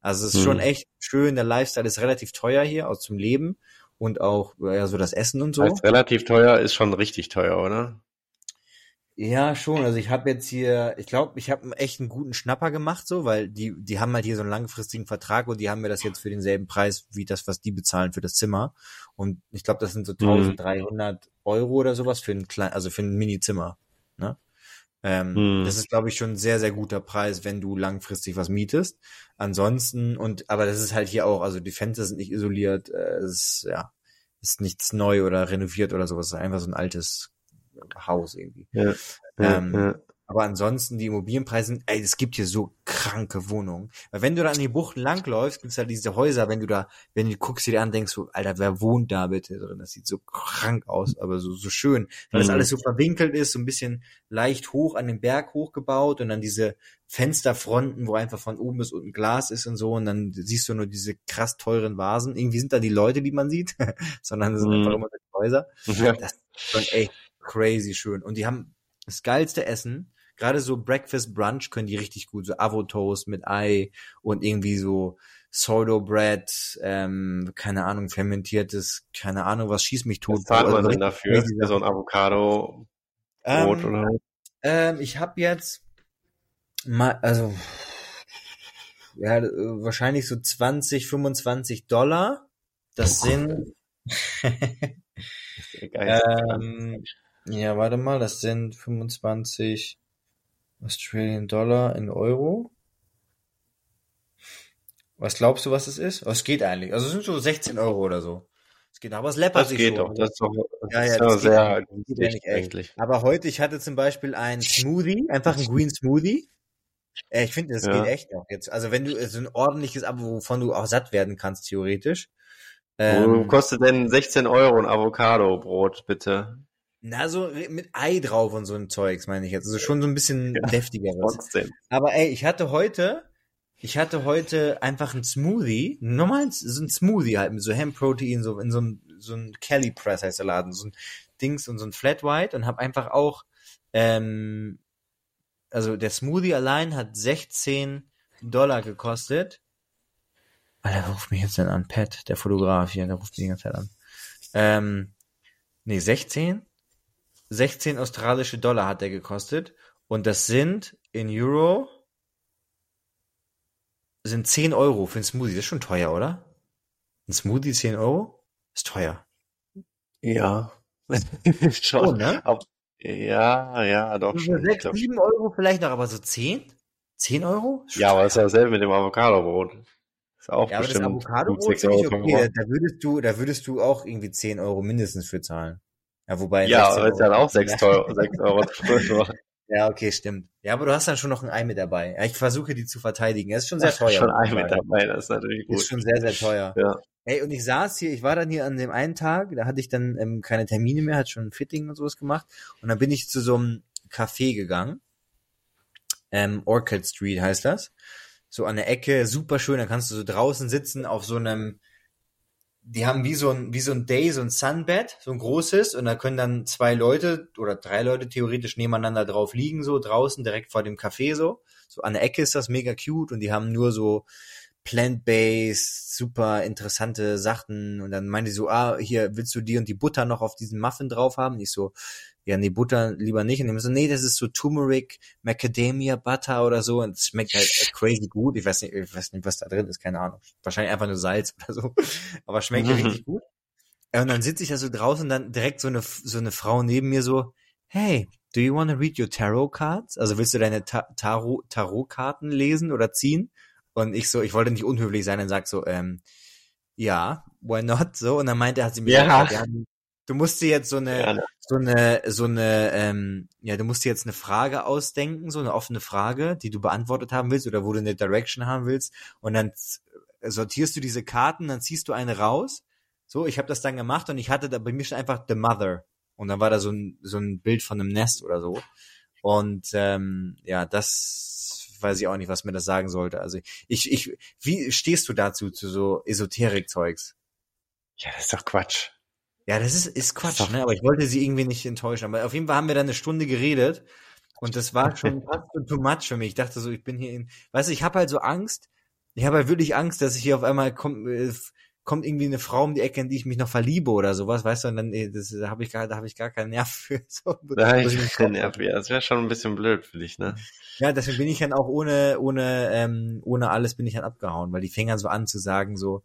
Also es ist mhm. schon echt schön, der Lifestyle ist relativ teuer hier, auch zum Leben und auch ja, so das Essen und so. Heißt relativ teuer ist schon richtig teuer, oder? Ja, schon. Also ich habe jetzt hier, ich glaube, ich habe echt einen guten Schnapper gemacht, so, weil die, die haben halt hier so einen langfristigen Vertrag und die haben mir das jetzt für denselben Preis wie das, was die bezahlen für das Zimmer. Und ich glaube, das sind so 1300 mhm. Euro oder sowas für ein klein, also für ein Mini-Zimmer. Ne? Ähm, mhm. Das ist, glaube ich, schon ein sehr, sehr guter Preis, wenn du langfristig was mietest. Ansonsten, und aber das ist halt hier auch, also die Fenster sind nicht isoliert, äh, es ist, ja, ist nichts neu oder renoviert oder sowas, es ist einfach so ein altes Haus irgendwie. Ja, ähm, ja. Aber ansonsten die Immobilienpreise, ey, es gibt hier so kranke Wohnungen. Weil wenn du da an die Buchten langläufst, gibt's halt diese Häuser, wenn du da, wenn du guckst dir an, denkst du, Alter, wer wohnt da bitte drin? Das sieht so krank aus, aber so, so schön. Weil mhm. das alles so verwinkelt ist, so ein bisschen leicht hoch an den Berg hochgebaut und dann diese Fensterfronten, wo einfach von oben bis unten Glas ist und so und dann siehst du nur diese krass teuren Vasen. Irgendwie sind da die Leute, die man sieht, sondern es sind mhm. einfach immer die Häuser. Ja. Das ist schon echt crazy schön. Und die haben das geilste Essen. Gerade so Breakfast Brunch können die richtig gut. So Avo-Toast mit Ei und irgendwie so Sourdough Bread, ähm, keine Ahnung, fermentiertes, keine Ahnung, was schießt mich tot. Was zahlt man also denn dafür? So ein Avocado Brot ähm, oder? Ähm, ich habe jetzt mal, also ja, wahrscheinlich so 20, 25 Dollar. Das sind ähm, ja, warte mal, das sind 25 Australian Dollar in Euro. Was glaubst du, was es ist? Was geht eigentlich? Also es sind so 16 Euro oder so. Es geht, aber es läppert das sich geht so. Doch, das ist doch, das ja, ja, ist das sehr günstig eigentlich. Aber heute, ich hatte zum Beispiel ein Smoothie, einfach ein Green Smoothie. Äh, ich finde, das ja. geht echt noch jetzt. Also wenn du so ein ordentliches Abo, wovon du auch satt werden kannst, theoretisch. Ähm, Wo kostet denn 16 Euro ein Avocado-Brot, bitte? Na, so mit Ei drauf und so ein Zeugs, meine ich jetzt. Also schon so ein bisschen ja, deftigeres. Trotzdem. Aber ey, ich hatte heute, ich hatte heute einfach ein Smoothie, normal so ein Smoothie halt mit so Hemp-Protein, so in so ein, so ein Kelly Press heißt der Laden, so ein Dings und so ein Flat White und habe einfach auch, ähm, also der Smoothie allein hat 16 Dollar gekostet. Alter, wer ruft mich jetzt denn an? Pat, der Fotograf hier, der ruft mich die ganze Zeit an. Ähm, nee, 16? 16 australische Dollar hat der gekostet. Und das sind in Euro sind 10 Euro für ein Smoothie. Das ist schon teuer, oder? Ein Smoothie 10 Euro? Ist teuer. Ja. schon. Oh, ne? Ja, ja, doch. schon. 6, 7 Euro vielleicht noch, aber so 10? 10 Euro? Ja, aber ist ja dasselbe mit dem Avocado-Brot. Ist auch ja, bestimmt aber das Avocado-Brot ich okay. Da würdest du, da würdest du auch irgendwie 10 Euro mindestens für zahlen. Ja, wobei. Ja, aber ist dann auch 6 Euro, 6 Euro Ja, okay, stimmt. Ja, aber du hast dann schon noch ein Ei mit dabei. Ja, ich versuche die zu verteidigen. Es ist schon sehr teuer. Schon ein Ei mit dabei, das ist natürlich gut. Ist schon sehr, sehr teuer. Ja. Ey, und ich saß hier, ich war dann hier an dem einen Tag, da hatte ich dann ähm, keine Termine mehr, hat schon ein Fitting und sowas gemacht. Und dann bin ich zu so einem Café gegangen. Ähm, Orchid Street heißt das. So an der Ecke, super schön, da kannst du so draußen sitzen auf so einem, die haben wie so ein, wie so ein Day, so ein Sunbed, so ein großes, und da können dann zwei Leute oder drei Leute theoretisch nebeneinander drauf liegen, so draußen, direkt vor dem Café so. So an der Ecke ist das mega cute und die haben nur so plant-based, super interessante Sachen. Und dann meinte sie so, ah, hier willst du die und die Butter noch auf diesen Muffin drauf haben? Ich so, ja, nee, Butter lieber nicht. Und die so, nee, das ist so Turmeric, Macadamia Butter oder so. Und es schmeckt halt crazy gut. Ich weiß nicht, ich weiß nicht, was da drin ist, keine Ahnung. Wahrscheinlich einfach nur Salz oder so. Aber schmeckt mhm. richtig gut. Und dann sitze ich da so draußen und dann direkt so eine, so eine Frau neben mir so, hey, do you want to read your tarot cards? Also willst du deine Ta Tarot, Tarotkarten lesen oder ziehen? Und ich so, ich wollte nicht unhöflich sein und sag so, ähm, ja, why not? So, und dann meinte, hat sie mir ja. gesagt, ja, du musst dir jetzt so eine, ja, so eine, so eine, ähm, ja, du musst dir jetzt eine Frage ausdenken, so eine offene Frage, die du beantwortet haben willst oder wo du eine Direction haben willst und dann sortierst du diese Karten, dann ziehst du eine raus. So, ich habe das dann gemacht und ich hatte da bei mir schon einfach The Mother und dann war da so ein, so ein Bild von einem Nest oder so. Und ähm, ja, das weiß ich auch nicht, was mir das sagen sollte. Also ich, ich, wie stehst du dazu zu so Esoterik-Zeugs? Ja, das ist doch Quatsch. Ja, das ist, ist Quatsch, ne? Aber ich wollte sie irgendwie nicht enttäuschen. Aber auf jeden Fall haben wir dann eine Stunde geredet und das war schon fast too much für mich. Ich dachte so, ich bin hier in, weißt du, ich habe halt so Angst. Ich habe halt wirklich Angst, dass ich hier auf einmal kommt, äh, kommt irgendwie eine Frau um die Ecke, in die ich mich noch verliebe oder sowas, weißt du, und dann, das, da habe ich gar, da habe ich gar keinen Nerv für. So, da ich keinen Nerv für. Das wäre schon ein bisschen blöd für dich, ne? Ja, deswegen bin ich dann auch ohne, ohne, ähm, ohne alles bin ich dann abgehauen, weil die fingen so an zu sagen so,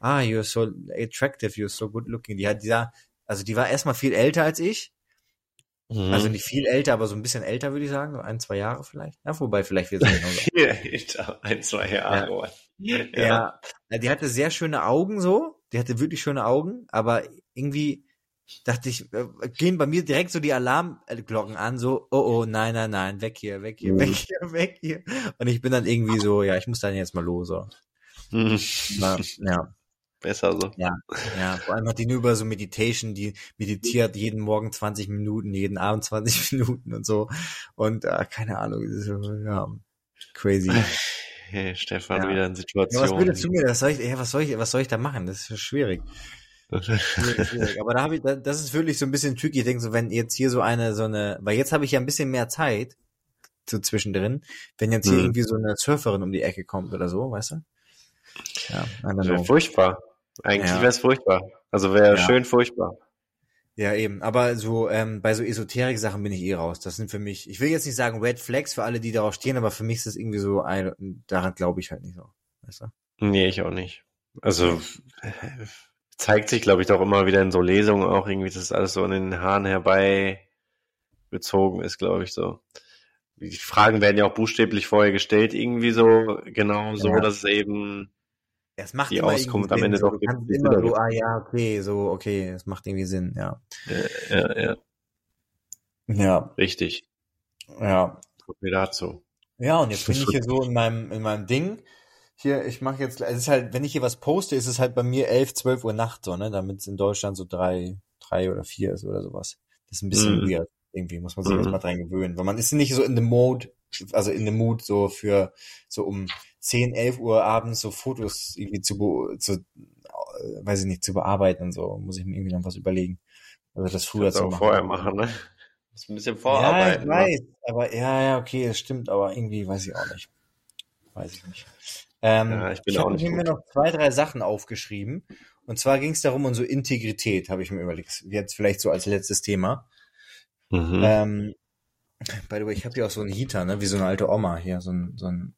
ah, you're so attractive, you're so good looking. Die hat dieser, also die war erstmal viel älter als ich. Mhm. Also nicht viel älter, aber so ein bisschen älter, würde ich sagen, so ein, zwei Jahre vielleicht. Ja, wobei vielleicht wir sind viel älter, ein, zwei Jahre. Ja. Ja. ja. Die hatte sehr schöne Augen so. Die hatte wirklich schöne Augen, aber irgendwie dachte ich, äh, gehen bei mir direkt so die Alarmglocken an, so, oh oh, nein, nein, nein, weg hier, weg hier, mhm. weg hier, weg hier. Und ich bin dann irgendwie so, ja, ich muss dann jetzt mal los. So. Mhm. ja. Besser so. Ja, ja. Vor allem hat die nur über so Meditation, die meditiert jeden Morgen 20 Minuten, jeden Abend 20 Minuten und so. Und äh, keine Ahnung, ja, crazy. Hey, Stefan, ja. wieder in Situation. Ja, was würdest du mir, was soll ich, ey, was soll ich, was soll ich da machen? Das ist schwierig. schwierig, schwierig. Aber da habe ich, das ist wirklich so ein bisschen tricky. Ich denke so, wenn jetzt hier so eine, so eine, weil jetzt habe ich ja ein bisschen mehr Zeit, so zwischendrin, wenn jetzt hier hm. irgendwie so eine Surferin um die Ecke kommt oder so, weißt du? Ja, wäre furchtbar. Eigentlich ja. wäre es furchtbar. Also wäre ja. schön furchtbar. Ja, eben. Aber so ähm, bei so Esoterik-Sachen bin ich eh raus. Das sind für mich, ich will jetzt nicht sagen Red Flags für alle, die darauf stehen, aber für mich ist das irgendwie so, ein, daran glaube ich halt nicht so. Weißt du? Nee, ich auch nicht. Also zeigt sich, glaube ich, doch immer wieder in so Lesungen auch irgendwie, dass alles so in den Haaren herbei gezogen ist, glaube ich, so. Die Fragen werden ja auch buchstäblich vorher gestellt, irgendwie so, genau so, ja. dass es eben es macht die Auskunft am Ende so, doch immer so, ah ja, okay, so, okay, es macht irgendwie Sinn, ja. Ja, ja, ja. Ja. Richtig. Ja. So viel dazu. Ja, und jetzt bin ich hier so in meinem, in meinem Ding. Hier, ich mache jetzt, es ist halt, wenn ich hier was poste, ist es halt bei mir elf, zwölf Uhr Nacht so, ne, damit es in Deutschland so drei, drei oder vier ist oder sowas. Das ist ein bisschen mhm. weird. Irgendwie muss man sich mhm. erstmal dran gewöhnen, weil man ist nicht so in the mode, also in the mood so für, so um 10, 11 Uhr abends so Fotos irgendwie zu, zu äh, weiß ich nicht, zu bearbeiten und so, muss ich mir irgendwie noch was überlegen. Also das früher zu machen. vorher machen, ne? Das ein bisschen vorarbeiten. Ja, ich ne? weiß, aber ja, ja, okay, das stimmt, aber irgendwie weiß ich auch nicht. Weiß ich nicht. Ähm, ja, ich bin ich auch nicht. Ich habe mir noch zwei, drei Sachen aufgeschrieben. Und zwar ging es darum, um so Integrität, habe ich mir überlegt. Jetzt vielleicht so als letztes Thema. Mhm. Ähm, by the way, ich habe hier auch so einen Heater, ne, wie so eine alte Oma hier, so ein, so ein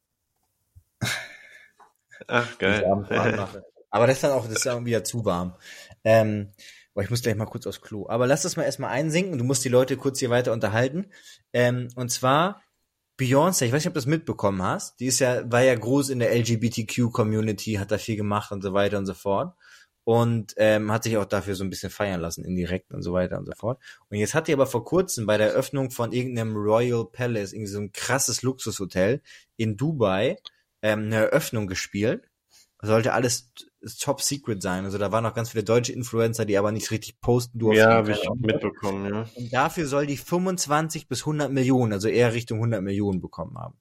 Ach, geil. Aber das ist dann auch, das ist dann wieder zu warm. Ähm, boah, ich muss gleich mal kurz aufs Klo. Aber lass das mal erstmal einsinken. Du musst die Leute kurz hier weiter unterhalten. Ähm, und zwar Beyoncé, ich weiß nicht, ob du das mitbekommen hast. Die ist ja, war ja groß in der LGBTQ-Community, hat da viel gemacht und so weiter und so fort. Und ähm, hat sich auch dafür so ein bisschen feiern lassen, indirekt und so weiter und so fort. Und jetzt hat die aber vor kurzem bei der Eröffnung von irgendeinem Royal Palace, irgendwie so ein krasses Luxushotel in Dubai, ähm, eine Eröffnung gespielt. Sollte alles top secret sein. Also da waren noch ganz viele deutsche Influencer, die aber nicht richtig posten durften. Ja, habe ich mitbekommen, ja. Und dafür soll die 25 bis 100 Millionen, also eher Richtung 100 Millionen bekommen haben.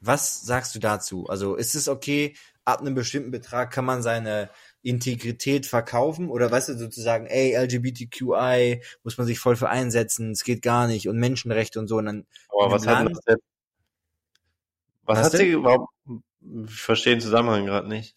Was sagst du dazu? Also ist es okay, ab einem bestimmten Betrag kann man seine Integrität verkaufen oder weißt du sozusagen, ey, LGBTQI muss man sich voll für einsetzen, es geht gar nicht und Menschenrechte und so und dann. Aber was Land, hat das jetzt? Was, was hat denn? sie überhaupt? Ich verstehe den Zusammenhang gerade nicht.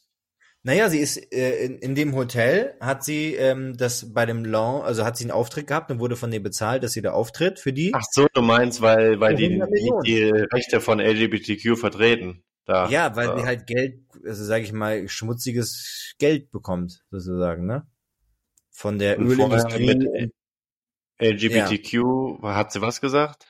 Naja, sie ist äh, in, in dem Hotel, hat sie ähm, das bei dem Law, also hat sie einen Auftritt gehabt und wurde von ihr bezahlt, dass sie da auftritt für die. Ach so, du meinst, weil, weil die, die Rechte von LGBTQ vertreten. Da, ja, weil da. sie halt Geld, also sage ich mal, schmutziges Geld bekommt, sozusagen, ne? Von der und Ölindustrie. LGBTQ, ja. hat sie was gesagt?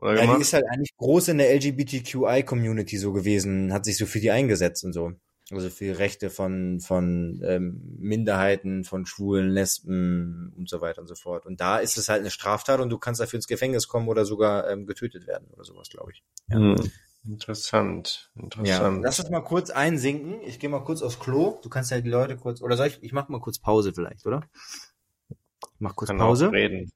Oder ja, die ist halt eigentlich groß in der LGBTQI-Community so gewesen, hat sich so für die eingesetzt und so. Also für Rechte von, von ähm, Minderheiten, von Schwulen, Lesben und so weiter und so fort. Und da ist es halt eine Straftat und du kannst dafür ins Gefängnis kommen oder sogar ähm, getötet werden oder sowas, glaube ich. Ja. Hm. Interessant, interessant. Ja, lass uns mal kurz einsinken. Ich gehe mal kurz aufs Klo. Du kannst ja die Leute kurz, oder soll ich, ich mach mal kurz Pause vielleicht, oder? Mach kurz Kann Pause. reden.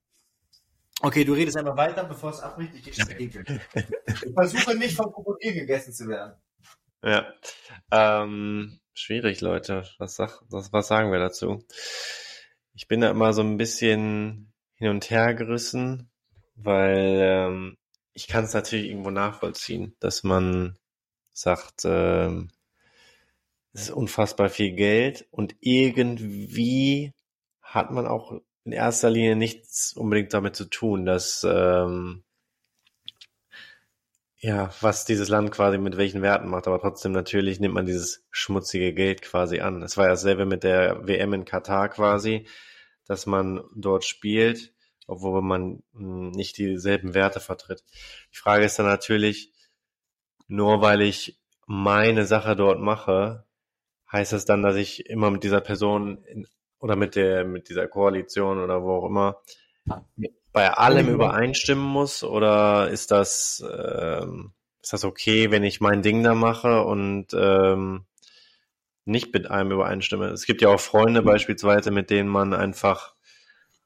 Okay, du redest einfach weiter, bevor es abbricht. Ich, ich versuche nicht vom Krokodil gegessen zu werden. Ja. Ähm, schwierig, Leute. Was, sag, was, was sagen wir dazu? Ich bin da immer so ein bisschen hin und her gerissen, weil ähm, ich kann es natürlich irgendwo nachvollziehen, dass man sagt, ähm, es ist unfassbar viel Geld und irgendwie hat man auch in erster Linie nichts unbedingt damit zu tun, dass ähm, ja, was dieses Land quasi mit welchen Werten macht, aber trotzdem natürlich nimmt man dieses schmutzige Geld quasi an. Es war ja dasselbe mit der WM in Katar quasi, dass man dort spielt, obwohl man hm, nicht dieselben Werte vertritt. Die Frage ist dann natürlich, nur weil ich meine Sache dort mache, heißt das dann, dass ich immer mit dieser Person in, oder mit der, mit dieser Koalition oder wo auch immer bei allem übereinstimmen muss oder ist das, ähm, ist das okay, wenn ich mein Ding da mache und ähm, nicht mit einem übereinstimme? Es gibt ja auch Freunde beispielsweise, mit denen man einfach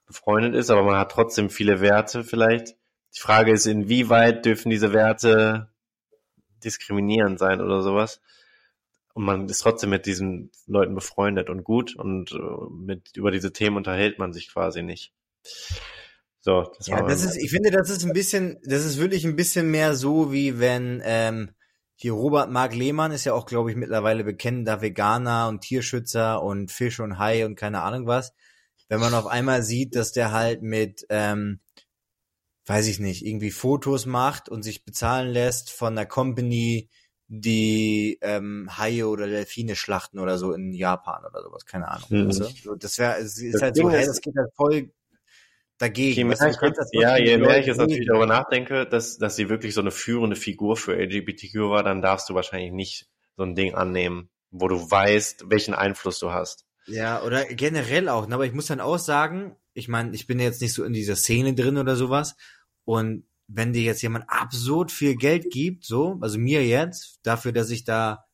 befreundet ist, aber man hat trotzdem viele Werte vielleicht. Die Frage ist, inwieweit dürfen diese Werte diskriminierend sein oder sowas? Und man ist trotzdem mit diesen Leuten befreundet und gut und äh, mit über diese Themen unterhält man sich quasi nicht. So, das ja, das ist, ich finde, das ist ein bisschen, das ist wirklich ein bisschen mehr so, wie wenn ähm, hier Robert Mark Lehmann ist ja auch, glaube ich, mittlerweile bekennender Veganer und Tierschützer und Fisch und Hai und keine Ahnung was. Wenn man auf einmal sieht, dass der halt mit, ähm, weiß ich nicht, irgendwie Fotos macht und sich bezahlen lässt von einer Company, die ähm, Haie oder Delfine schlachten oder so in Japan oder sowas, keine Ahnung. Mhm. Also, das wäre, es ist das halt so, hey, das geht halt voll dagegen. Je mehr ich, ja, je mehr ich jetzt natürlich darüber nachdenke, dass, dass sie wirklich so eine führende Figur für LGBTQ war, dann darfst du wahrscheinlich nicht so ein Ding annehmen, wo du weißt, welchen Einfluss du hast. Ja, oder generell auch. Ne? Aber ich muss dann auch sagen, ich meine, ich bin jetzt nicht so in dieser Szene drin oder sowas. Und wenn dir jetzt jemand absurd viel Geld gibt, so, also mir jetzt, dafür, dass ich da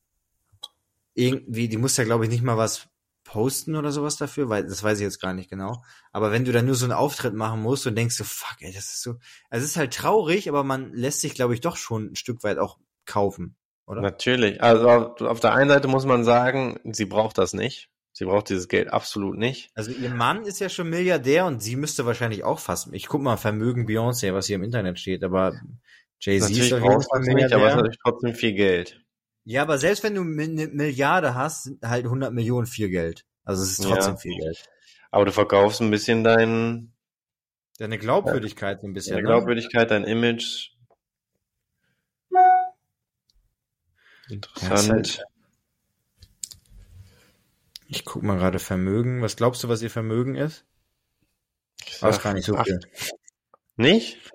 irgendwie, die muss ja, glaube ich, nicht mal was posten oder sowas dafür, weil das weiß ich jetzt gar nicht genau. Aber wenn du dann nur so einen Auftritt machen musst und denkst so, fuck, ey, das ist so, also es ist halt traurig, aber man lässt sich, glaube ich, doch schon ein Stück weit auch kaufen, oder? Natürlich. Also auf der einen Seite muss man sagen, sie braucht das nicht. Sie braucht dieses Geld absolut nicht. Also ihr Mann ist ja schon Milliardär und sie müsste wahrscheinlich auch fast. Ich guck mal Vermögen Beyoncé, was hier im Internet steht, aber Jay-Z ist auf jeden Fall Milliardär. Nicht, aber es ist trotzdem viel Geld. Ja, aber selbst wenn du eine Milliarde hast, sind halt 100 Millionen viel Geld. Also es ist trotzdem ja. viel Geld. Aber du verkaufst ein bisschen dein... Deine Glaubwürdigkeit ein bisschen. Deine ne? Glaubwürdigkeit, dein Image. Interessant. Ja, halt, ich guck mal gerade Vermögen. Was glaubst du, was ihr Vermögen ist? Ich weiß gar nicht so viel. Nicht?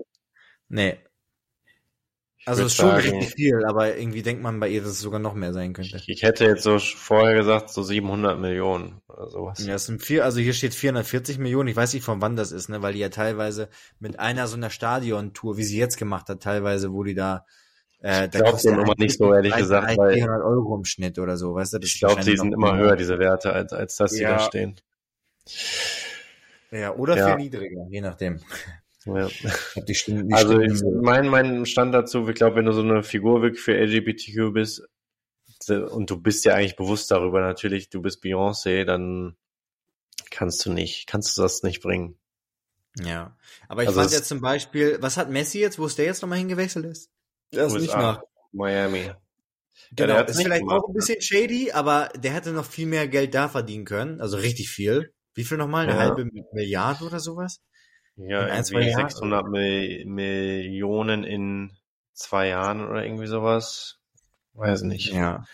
Nee. Also es ist schon sagen, richtig viel, aber irgendwie denkt man bei ihr, dass es sogar noch mehr sein könnte. Ich, ich hätte jetzt so vorher gesagt, so 700 Millionen oder sowas. Ja, es sind vier, also hier steht 440 Millionen. Ich weiß nicht, von wann das ist, ne, weil die ja teilweise mit einer so einer Stadiontour, wie sie jetzt gemacht hat, teilweise, wo die da äh, ich glaube immer nicht so, ehrlich gesagt. Weil 400 Euro im Schnitt oder so, weißt du? Das ich glaube, sie sind immer höher, diese Werte, als, als dass sie ja. da stehen. Ja, oder ja. viel niedriger, je nachdem. Ja. Die Stimmen, die also ich, mein, mein Stand dazu, ich glaube, wenn du so eine Figur wirklich für LGBTQ bist und du bist ja eigentlich bewusst darüber natürlich, du bist Beyoncé, dann kannst du nicht, kannst du das nicht bringen. Ja, aber ich also fand jetzt zum Beispiel, was hat Messi jetzt, wo ist der jetzt nochmal hingewechselt ist? Das ist nicht nach Miami. Genau, ja, ist vielleicht gemacht, auch ein bisschen shady, aber der hätte noch viel mehr Geld da verdienen können, also richtig viel. Wie viel nochmal? Eine ja. halbe Milliarde oder sowas? Ja, in irgendwie 600 Mil Millionen in zwei Jahren oder irgendwie sowas. Weiß nicht. Ja.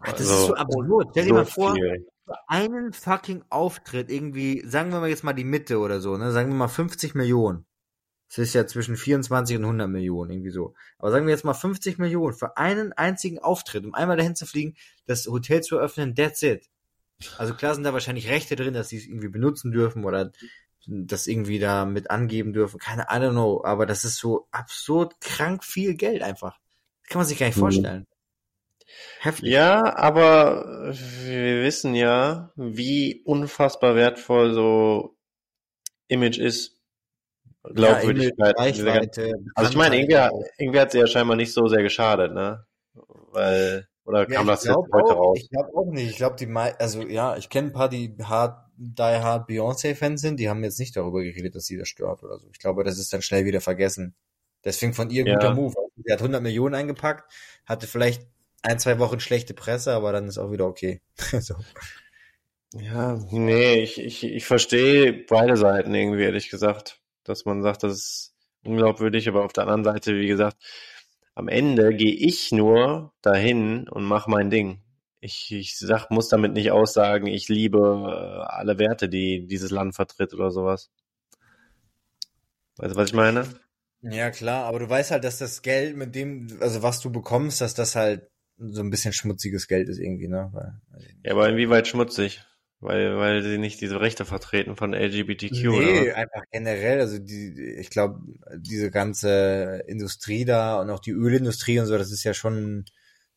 Ach, das also, ist so absurd. Stell dir so mal vor, viel. einen fucking Auftritt irgendwie, sagen wir mal jetzt mal die Mitte oder so, ne? Sagen wir mal 50 Millionen. Das ist ja zwischen 24 und 100 Millionen, irgendwie so. Aber sagen wir jetzt mal 50 Millionen für einen einzigen Auftritt, um einmal dahin zu fliegen, das Hotel zu eröffnen, that's it. Also klar sind da wahrscheinlich Rechte drin, dass sie es irgendwie benutzen dürfen oder das irgendwie da mit angeben dürfen. Keine, I don't know. Aber das ist so absurd krank viel Geld einfach. Das kann man sich gar nicht mhm. vorstellen. Heftig. Ja, aber wir wissen ja, wie unfassbar wertvoll so Image ist. Glaubwürdigkeit. Ja, also ich meine, irgendwie, irgendwie hat sie ja scheinbar nicht so sehr geschadet, ne? Weil, oder kam ja, das jetzt heute auch, raus? Ich glaube auch nicht. Ich glaube, die, also ja, ich kenne ein paar, die hart, die hard Beyoncé-Fans sind, die haben jetzt nicht darüber geredet, dass sie das stört oder so. Ich glaube, das ist dann schnell wieder vergessen. Deswegen von ihr ja. guter Move. Sie hat 100 Millionen eingepackt, hatte vielleicht ein, zwei Wochen schlechte Presse, aber dann ist auch wieder okay. so. Ja, nee, ich, ich, ich verstehe beide Seiten irgendwie, ehrlich gesagt. Dass man sagt, das ist unglaubwürdig, aber auf der anderen Seite, wie gesagt, am Ende gehe ich nur dahin und mache mein Ding. Ich, ich sag, muss damit nicht aussagen, ich liebe äh, alle Werte, die dieses Land vertritt oder sowas. Weißt du, was ich meine? Ja, klar, aber du weißt halt, dass das Geld mit dem, also was du bekommst, dass das halt so ein bisschen schmutziges Geld ist irgendwie, ne? Weil, ja, aber inwieweit schmutzig? Weil, weil sie nicht diese Rechte vertreten von LGBTQ, nee, oder? einfach generell, also die, ich glaube, diese ganze Industrie da und auch die Ölindustrie und so, das ist ja schon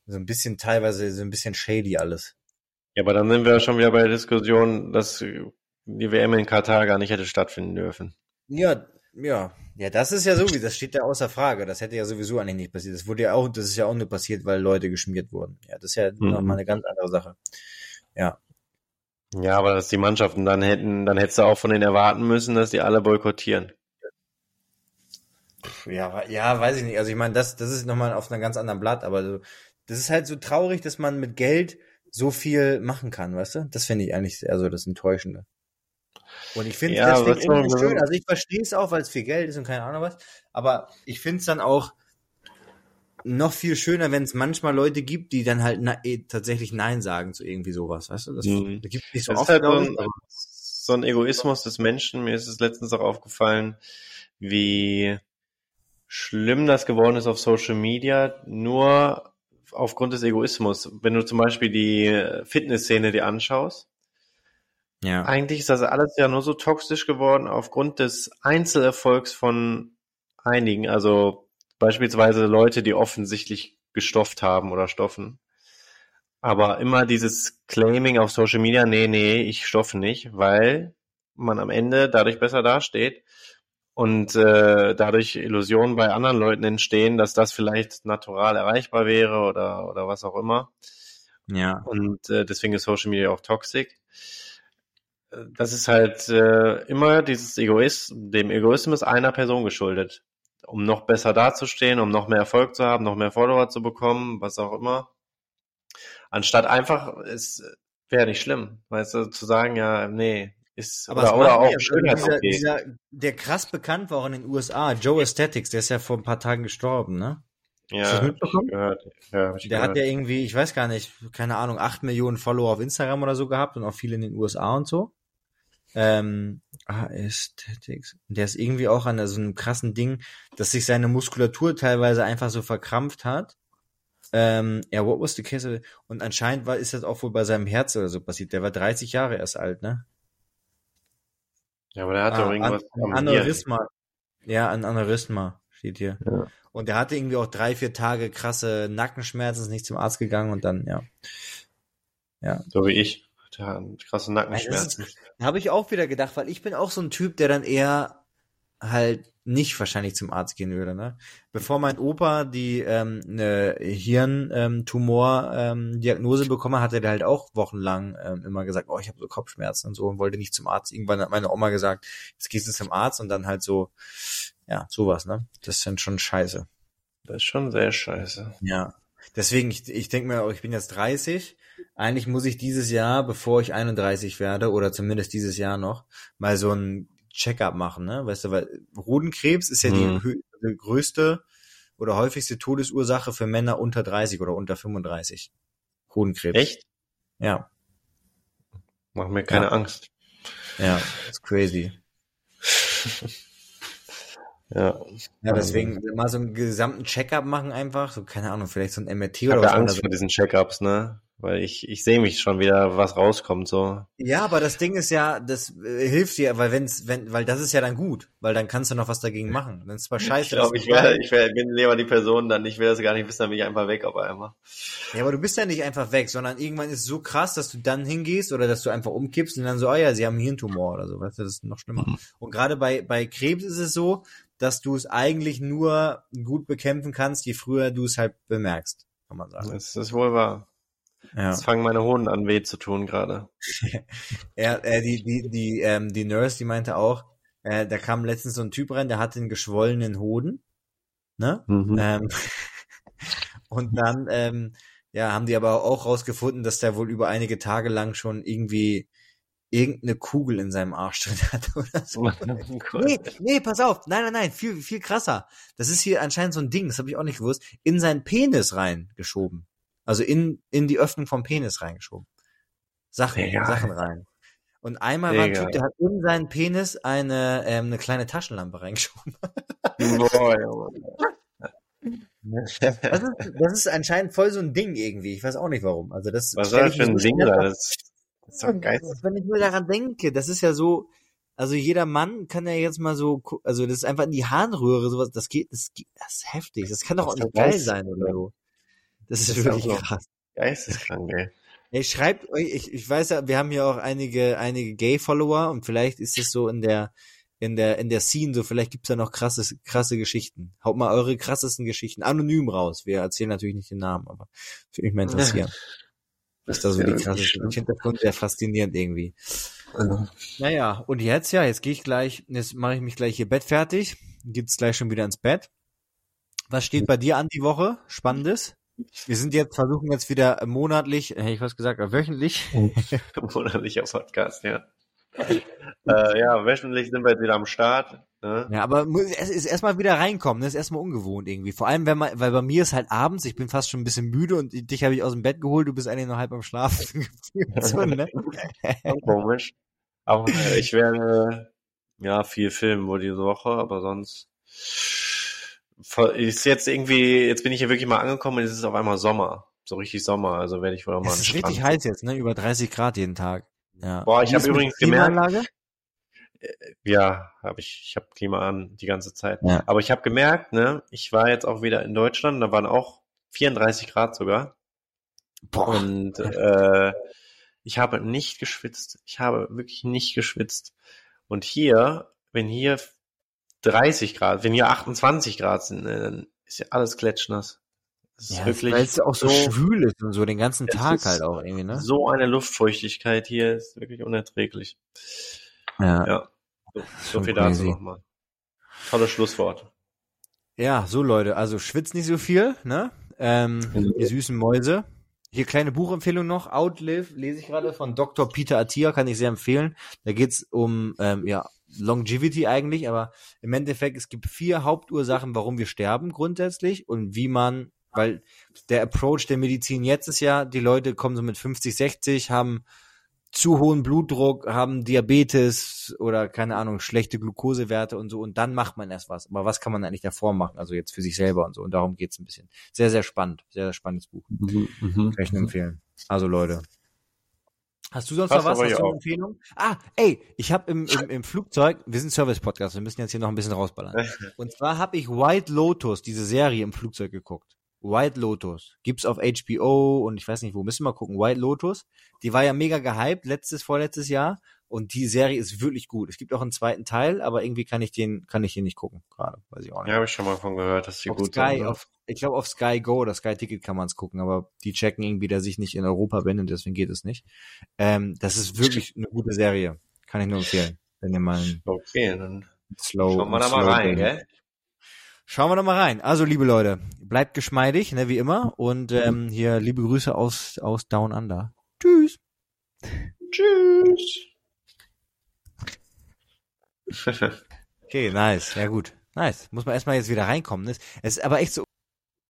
so ein bisschen teilweise so ein bisschen shady alles. Ja, aber dann sind wir schon wieder bei der Diskussion, dass die WM in Katar gar nicht hätte stattfinden dürfen. Ja, ja, ja, das ist ja so, wie das steht ja außer Frage. Das hätte ja sowieso eigentlich nicht passiert. Das wurde ja auch, das ist ja auch nur passiert, weil Leute geschmiert wurden. Ja, das ist ja mhm. nochmal eine ganz andere Sache. Ja. Ja, aber dass die Mannschaften dann hätten, dann hättest du auch von denen erwarten müssen, dass die alle boykottieren. Ja, ja, weiß ich nicht. Also ich meine, das, das ist nochmal auf einem ganz anderen Blatt, aber so, das ist halt so traurig, dass man mit Geld so viel machen kann, weißt du? Das finde ich eigentlich eher so das Enttäuschende. Und ich finde ja, deswegen schön, also ich verstehe es auch, weil es viel Geld ist und keine Ahnung was, aber ich finde es dann auch noch viel schöner, wenn es manchmal Leute gibt, die dann halt na, eh, tatsächlich Nein sagen zu irgendwie sowas, weißt du? Das, mhm. das gibt nicht so das oft. Ist halt so, ein, so ein Egoismus des Menschen. Mir ist es letztens auch aufgefallen, wie schlimm das geworden ist auf Social Media, nur aufgrund des Egoismus. Wenn du zum Beispiel die Fitnessszene dir anschaust, ja. Eigentlich ist das alles ja nur so toxisch geworden aufgrund des Einzelerfolgs von einigen. Also beispielsweise Leute, die offensichtlich gestofft haben oder stoffen. Aber immer dieses Claiming auf Social Media, nee, nee, ich stoffe nicht, weil man am Ende dadurch besser dasteht und äh, dadurch Illusionen bei anderen Leuten entstehen, dass das vielleicht natural erreichbar wäre oder, oder was auch immer. Ja. Und äh, deswegen ist Social Media auch toxisch das ist halt äh, immer dieses Egoist, dem Egoismus einer Person geschuldet. Um noch besser dazustehen, um noch mehr Erfolg zu haben, noch mehr Follower zu bekommen, was auch immer. Anstatt einfach, es wäre nicht schlimm, weißt du, zu sagen, ja, nee, ist aber oder, oder auch ja, dieser, dieser, der krass bekannt war auch in den USA, Joe Aesthetics, der ist ja vor ein paar Tagen gestorben, ne? Ja, Hast du mitbekommen? Gehört. Ja, der gehört. hat ja irgendwie, ich weiß gar nicht, keine Ahnung, acht Millionen Follower auf Instagram oder so gehabt und auch viele in den USA und so. Ähm, Aesthetics. Der ist irgendwie auch an so einem krassen Ding, dass sich seine Muskulatur teilweise einfach so verkrampft hat. Ähm, ja, what was the case? Und anscheinend war, ist das auch wohl bei seinem Herz oder so passiert. Der war 30 Jahre erst alt, ne? Ja, aber der hatte ah, auch irgendwas. An, an Aneurysma. Ja, ein Aneurysma steht hier. Ja. Und der hatte irgendwie auch drei, vier Tage krasse Nackenschmerzen, ist nicht zum Arzt gegangen und dann, ja. Ja. So wie ich. Krasse Nackenschmerzen. Habe ich auch wieder gedacht, weil ich bin auch so ein Typ, der dann eher halt nicht wahrscheinlich zum Arzt gehen würde. Ne? Bevor mein Opa die ähm, eine Hirntumor-Diagnose ähm, bekommen hat, hat er halt auch wochenlang ähm, immer gesagt, oh, ich habe so Kopfschmerzen und so und wollte nicht zum Arzt. Irgendwann hat meine Oma gesagt, jetzt gehst du zum Arzt und dann halt so, ja, sowas, ne? Das ist dann schon scheiße. Das ist schon sehr scheiße. Ja. Deswegen, ich, ich denke mir, ich bin jetzt 30, eigentlich muss ich dieses Jahr, bevor ich 31 werde, oder zumindest dieses Jahr noch, mal so ein Check-up machen, ne? Weißt du, weil Hodenkrebs ist ja mhm. die, die größte oder häufigste Todesursache für Männer unter 30 oder unter 35. Hodenkrebs. Echt? Ja. Mach mir keine ja. Angst. Ja, ist crazy. Ja. Ja, deswegen mal so einen gesamten Check-up machen einfach, so keine Ahnung, vielleicht so ein MRT Ich oder habe was. ja Angst vor diesen Check-ups, ne? Weil ich, ich sehe mich schon wieder, was rauskommt, so. Ja, aber das Ding ist ja, das äh, hilft dir, weil wenn's, wenn, weil das ist ja dann gut, weil dann kannst du noch was dagegen machen. Dann ist zwar scheiße. Ich glaube, ich, wär, ich wär, bin lieber die Person, dann ich will das gar nicht wissen, dann bin ich einfach weg auf einmal. Ja, aber du bist ja nicht einfach weg, sondern irgendwann ist es so krass, dass du dann hingehst oder dass du einfach umkippst und dann so, oh ja, sie haben einen Hirntumor oder so, weißt du, das ist noch schlimmer. Mhm. Und gerade bei, bei Krebs ist es so, dass du es eigentlich nur gut bekämpfen kannst, je früher du es halt bemerkst, kann man sagen. Das ist wohl wahr. Ja. Jetzt fangen meine Hoden an weh zu tun gerade. Er, äh, die, die, die, ähm, die Nurse, die meinte auch, äh, da kam letztens so ein Typ rein, der hatte einen geschwollenen Hoden, ne? Mhm. Ähm, und dann, ähm, ja, haben die aber auch rausgefunden, dass der wohl über einige Tage lang schon irgendwie irgendeine Kugel in seinem Arsch drin hat oder so. Nee, nee, pass auf. Nein, nein, nein, viel, viel krasser. Das ist hier anscheinend so ein Ding, das habe ich auch nicht gewusst, in seinen Penis reingeschoben. Also in, in die Öffnung vom Penis reingeschoben. Sachen, Digga. Sachen rein. Und einmal war ein. Typ, der hat in seinen Penis eine, ähm, eine kleine Taschenlampe reingeschoben. Boah. Das ist, das ist anscheinend voll so ein Ding irgendwie. Ich weiß auch nicht warum. Also das Was soll das für ein Ding da? Das, das ist doch geil. Wenn ich mir daran denke, das ist ja so, also jeder Mann kann ja jetzt mal so, also das ist einfach in die Harnröhre, sowas, das geht, das, geht, das ist heftig. Das kann doch Das auch nicht geil sein oder so. Das ist, Das ist wirklich krass. Geisteskrank, ey. Ey, schreibt euch, ich, ich weiß ja, wir haben hier auch einige, einige Gay-Follower und vielleicht ist es so in der, in der, in der Scene so, vielleicht gibt's da noch krasse, krasse Geschichten. Haut mal eure krassesten Geschichten anonym raus. Wir erzählen natürlich nicht den Namen, aber würde mich mal interessieren. Was da so Ja, die schlimm. Hintergrund sehr faszinierend irgendwie. Naja, und jetzt ja, jetzt gehe ich gleich, jetzt mache ich mich gleich hier Bett fertig, geht's gleich schon wieder ins Bett. Was steht bei dir an die Woche? Spannendes? Wir sind jetzt, versuchen jetzt wieder monatlich, hätte ich was gesagt, wöchentlich. Monatlicher Podcast, ja. äh, ja, wöchentlich sind wir jetzt wieder am Start. Ne? Ja, aber es ist erstmal wieder reinkommen, das ist erstmal ungewohnt irgendwie. Vor allem, wenn man, weil bei mir ist halt abends, ich bin fast schon ein bisschen müde und dich habe ich aus dem Bett geholt, du bist eigentlich noch halb am Schlafen. so, ne? Komisch. Aber äh, ich werde ja viel filmen wohl diese Woche, aber sonst ist jetzt irgendwie, jetzt bin ich hier wirklich mal angekommen und es ist auf einmal Sommer. So richtig Sommer, also werde ich wohl auch mal Es ist richtig heiß jetzt, ne? Über 30 Grad jeden Tag. Ja. Boah, ich Wie hab ist mit übrigens gemerkt-? Ja, habe ich, ich habe Klima an die ganze Zeit. Ja. Aber ich habe gemerkt, ne, ich war jetzt auch wieder in Deutschland, da waren auch 34 Grad sogar. Boah. Und äh, ich habe nicht geschwitzt. Ich habe wirklich nicht geschwitzt. Und hier, wenn hier 30 Grad, wenn hier 28 Grad sind, ne, dann ist ja alles klatschnass. Das ist Ja, wirklich weil es auch so, schwül ist und so den ganzen Tag halt auch irgendwie, ne? so eine Luftfeuchtigkeit hier, ist wirklich unerträglich. Ja. Ja, so, viel crazy. dazu nochmal. Tolles Schlusswort. Ja, so Leute, also schwitzt nicht so viel, ne? Ähm, Mhm. ihr süßen Mäuse. Hier kleine Buchempfehlung noch, Outlive, lese ich gerade von Dr. Peter Attia, kann ich sehr empfehlen. Da geht's um ähm, ja, Longevity eigentlich, aber im Endeffekt, es gibt vier Hauptursachen, warum wir sterben grundsätzlich und wie man, weil der Approach der Medizin jetzt ist ja, die Leute kommen so mit 50, 60, haben zu hohen Blutdruck, haben Diabetes oder keine Ahnung, schlechte Glukosewerte und so und dann macht man erst was. Aber was kann man eigentlich davor machen? Also jetzt für sich selber und so. Und darum geht's ein bisschen. Sehr, sehr spannend. Sehr, sehr spannendes Buch. Kann ich nur empfehlen. Also Leute. Hast du sonst Passt noch was? Hast du eine auch. Empfehlung? Ah, ey, ich habe im, im, im Flugzeug, wir sind Service-Podcast, wir müssen jetzt hier noch ein bisschen rausballern. Und zwar habe ich White Lotus, diese Serie im Flugzeug geguckt. White Lotus. Gibt's auf HBO und ich weiß nicht wo, müssen wir mal gucken. White Lotus. Die war ja mega gehypt, letztes, vorletztes Jahr. Und die Serie ist wirklich gut. Es gibt auch einen zweiten Teil, aber irgendwie kann ich den, kann ich den nicht gucken, gerade. Weiß ich auch nicht. Ja, habe ich schon mal von gehört, dass die auf gut Sky, sind. ne? auf, ich glaube auf Sky Go oder Sky Ticket kann man es gucken, aber die checken irgendwie, dass ich nicht in Europa bin und deswegen geht es nicht. Ähm, das ist wirklich eine gute Serie. Kann ich nur empfehlen. Wenn ihr mal einen Okay, dann Slow. schauen wir da mal rein, gell? Schauen wir da mal rein. Also, liebe Leute, bleibt geschmeidig, ne, wie immer. Und ähm, hier liebe Grüße aus, aus Down Under. Tschüss. Tschüss. Okay, nice. Ja gut. Nice. Muss man erstmal jetzt wieder reinkommen. ne? Es ist aber echt so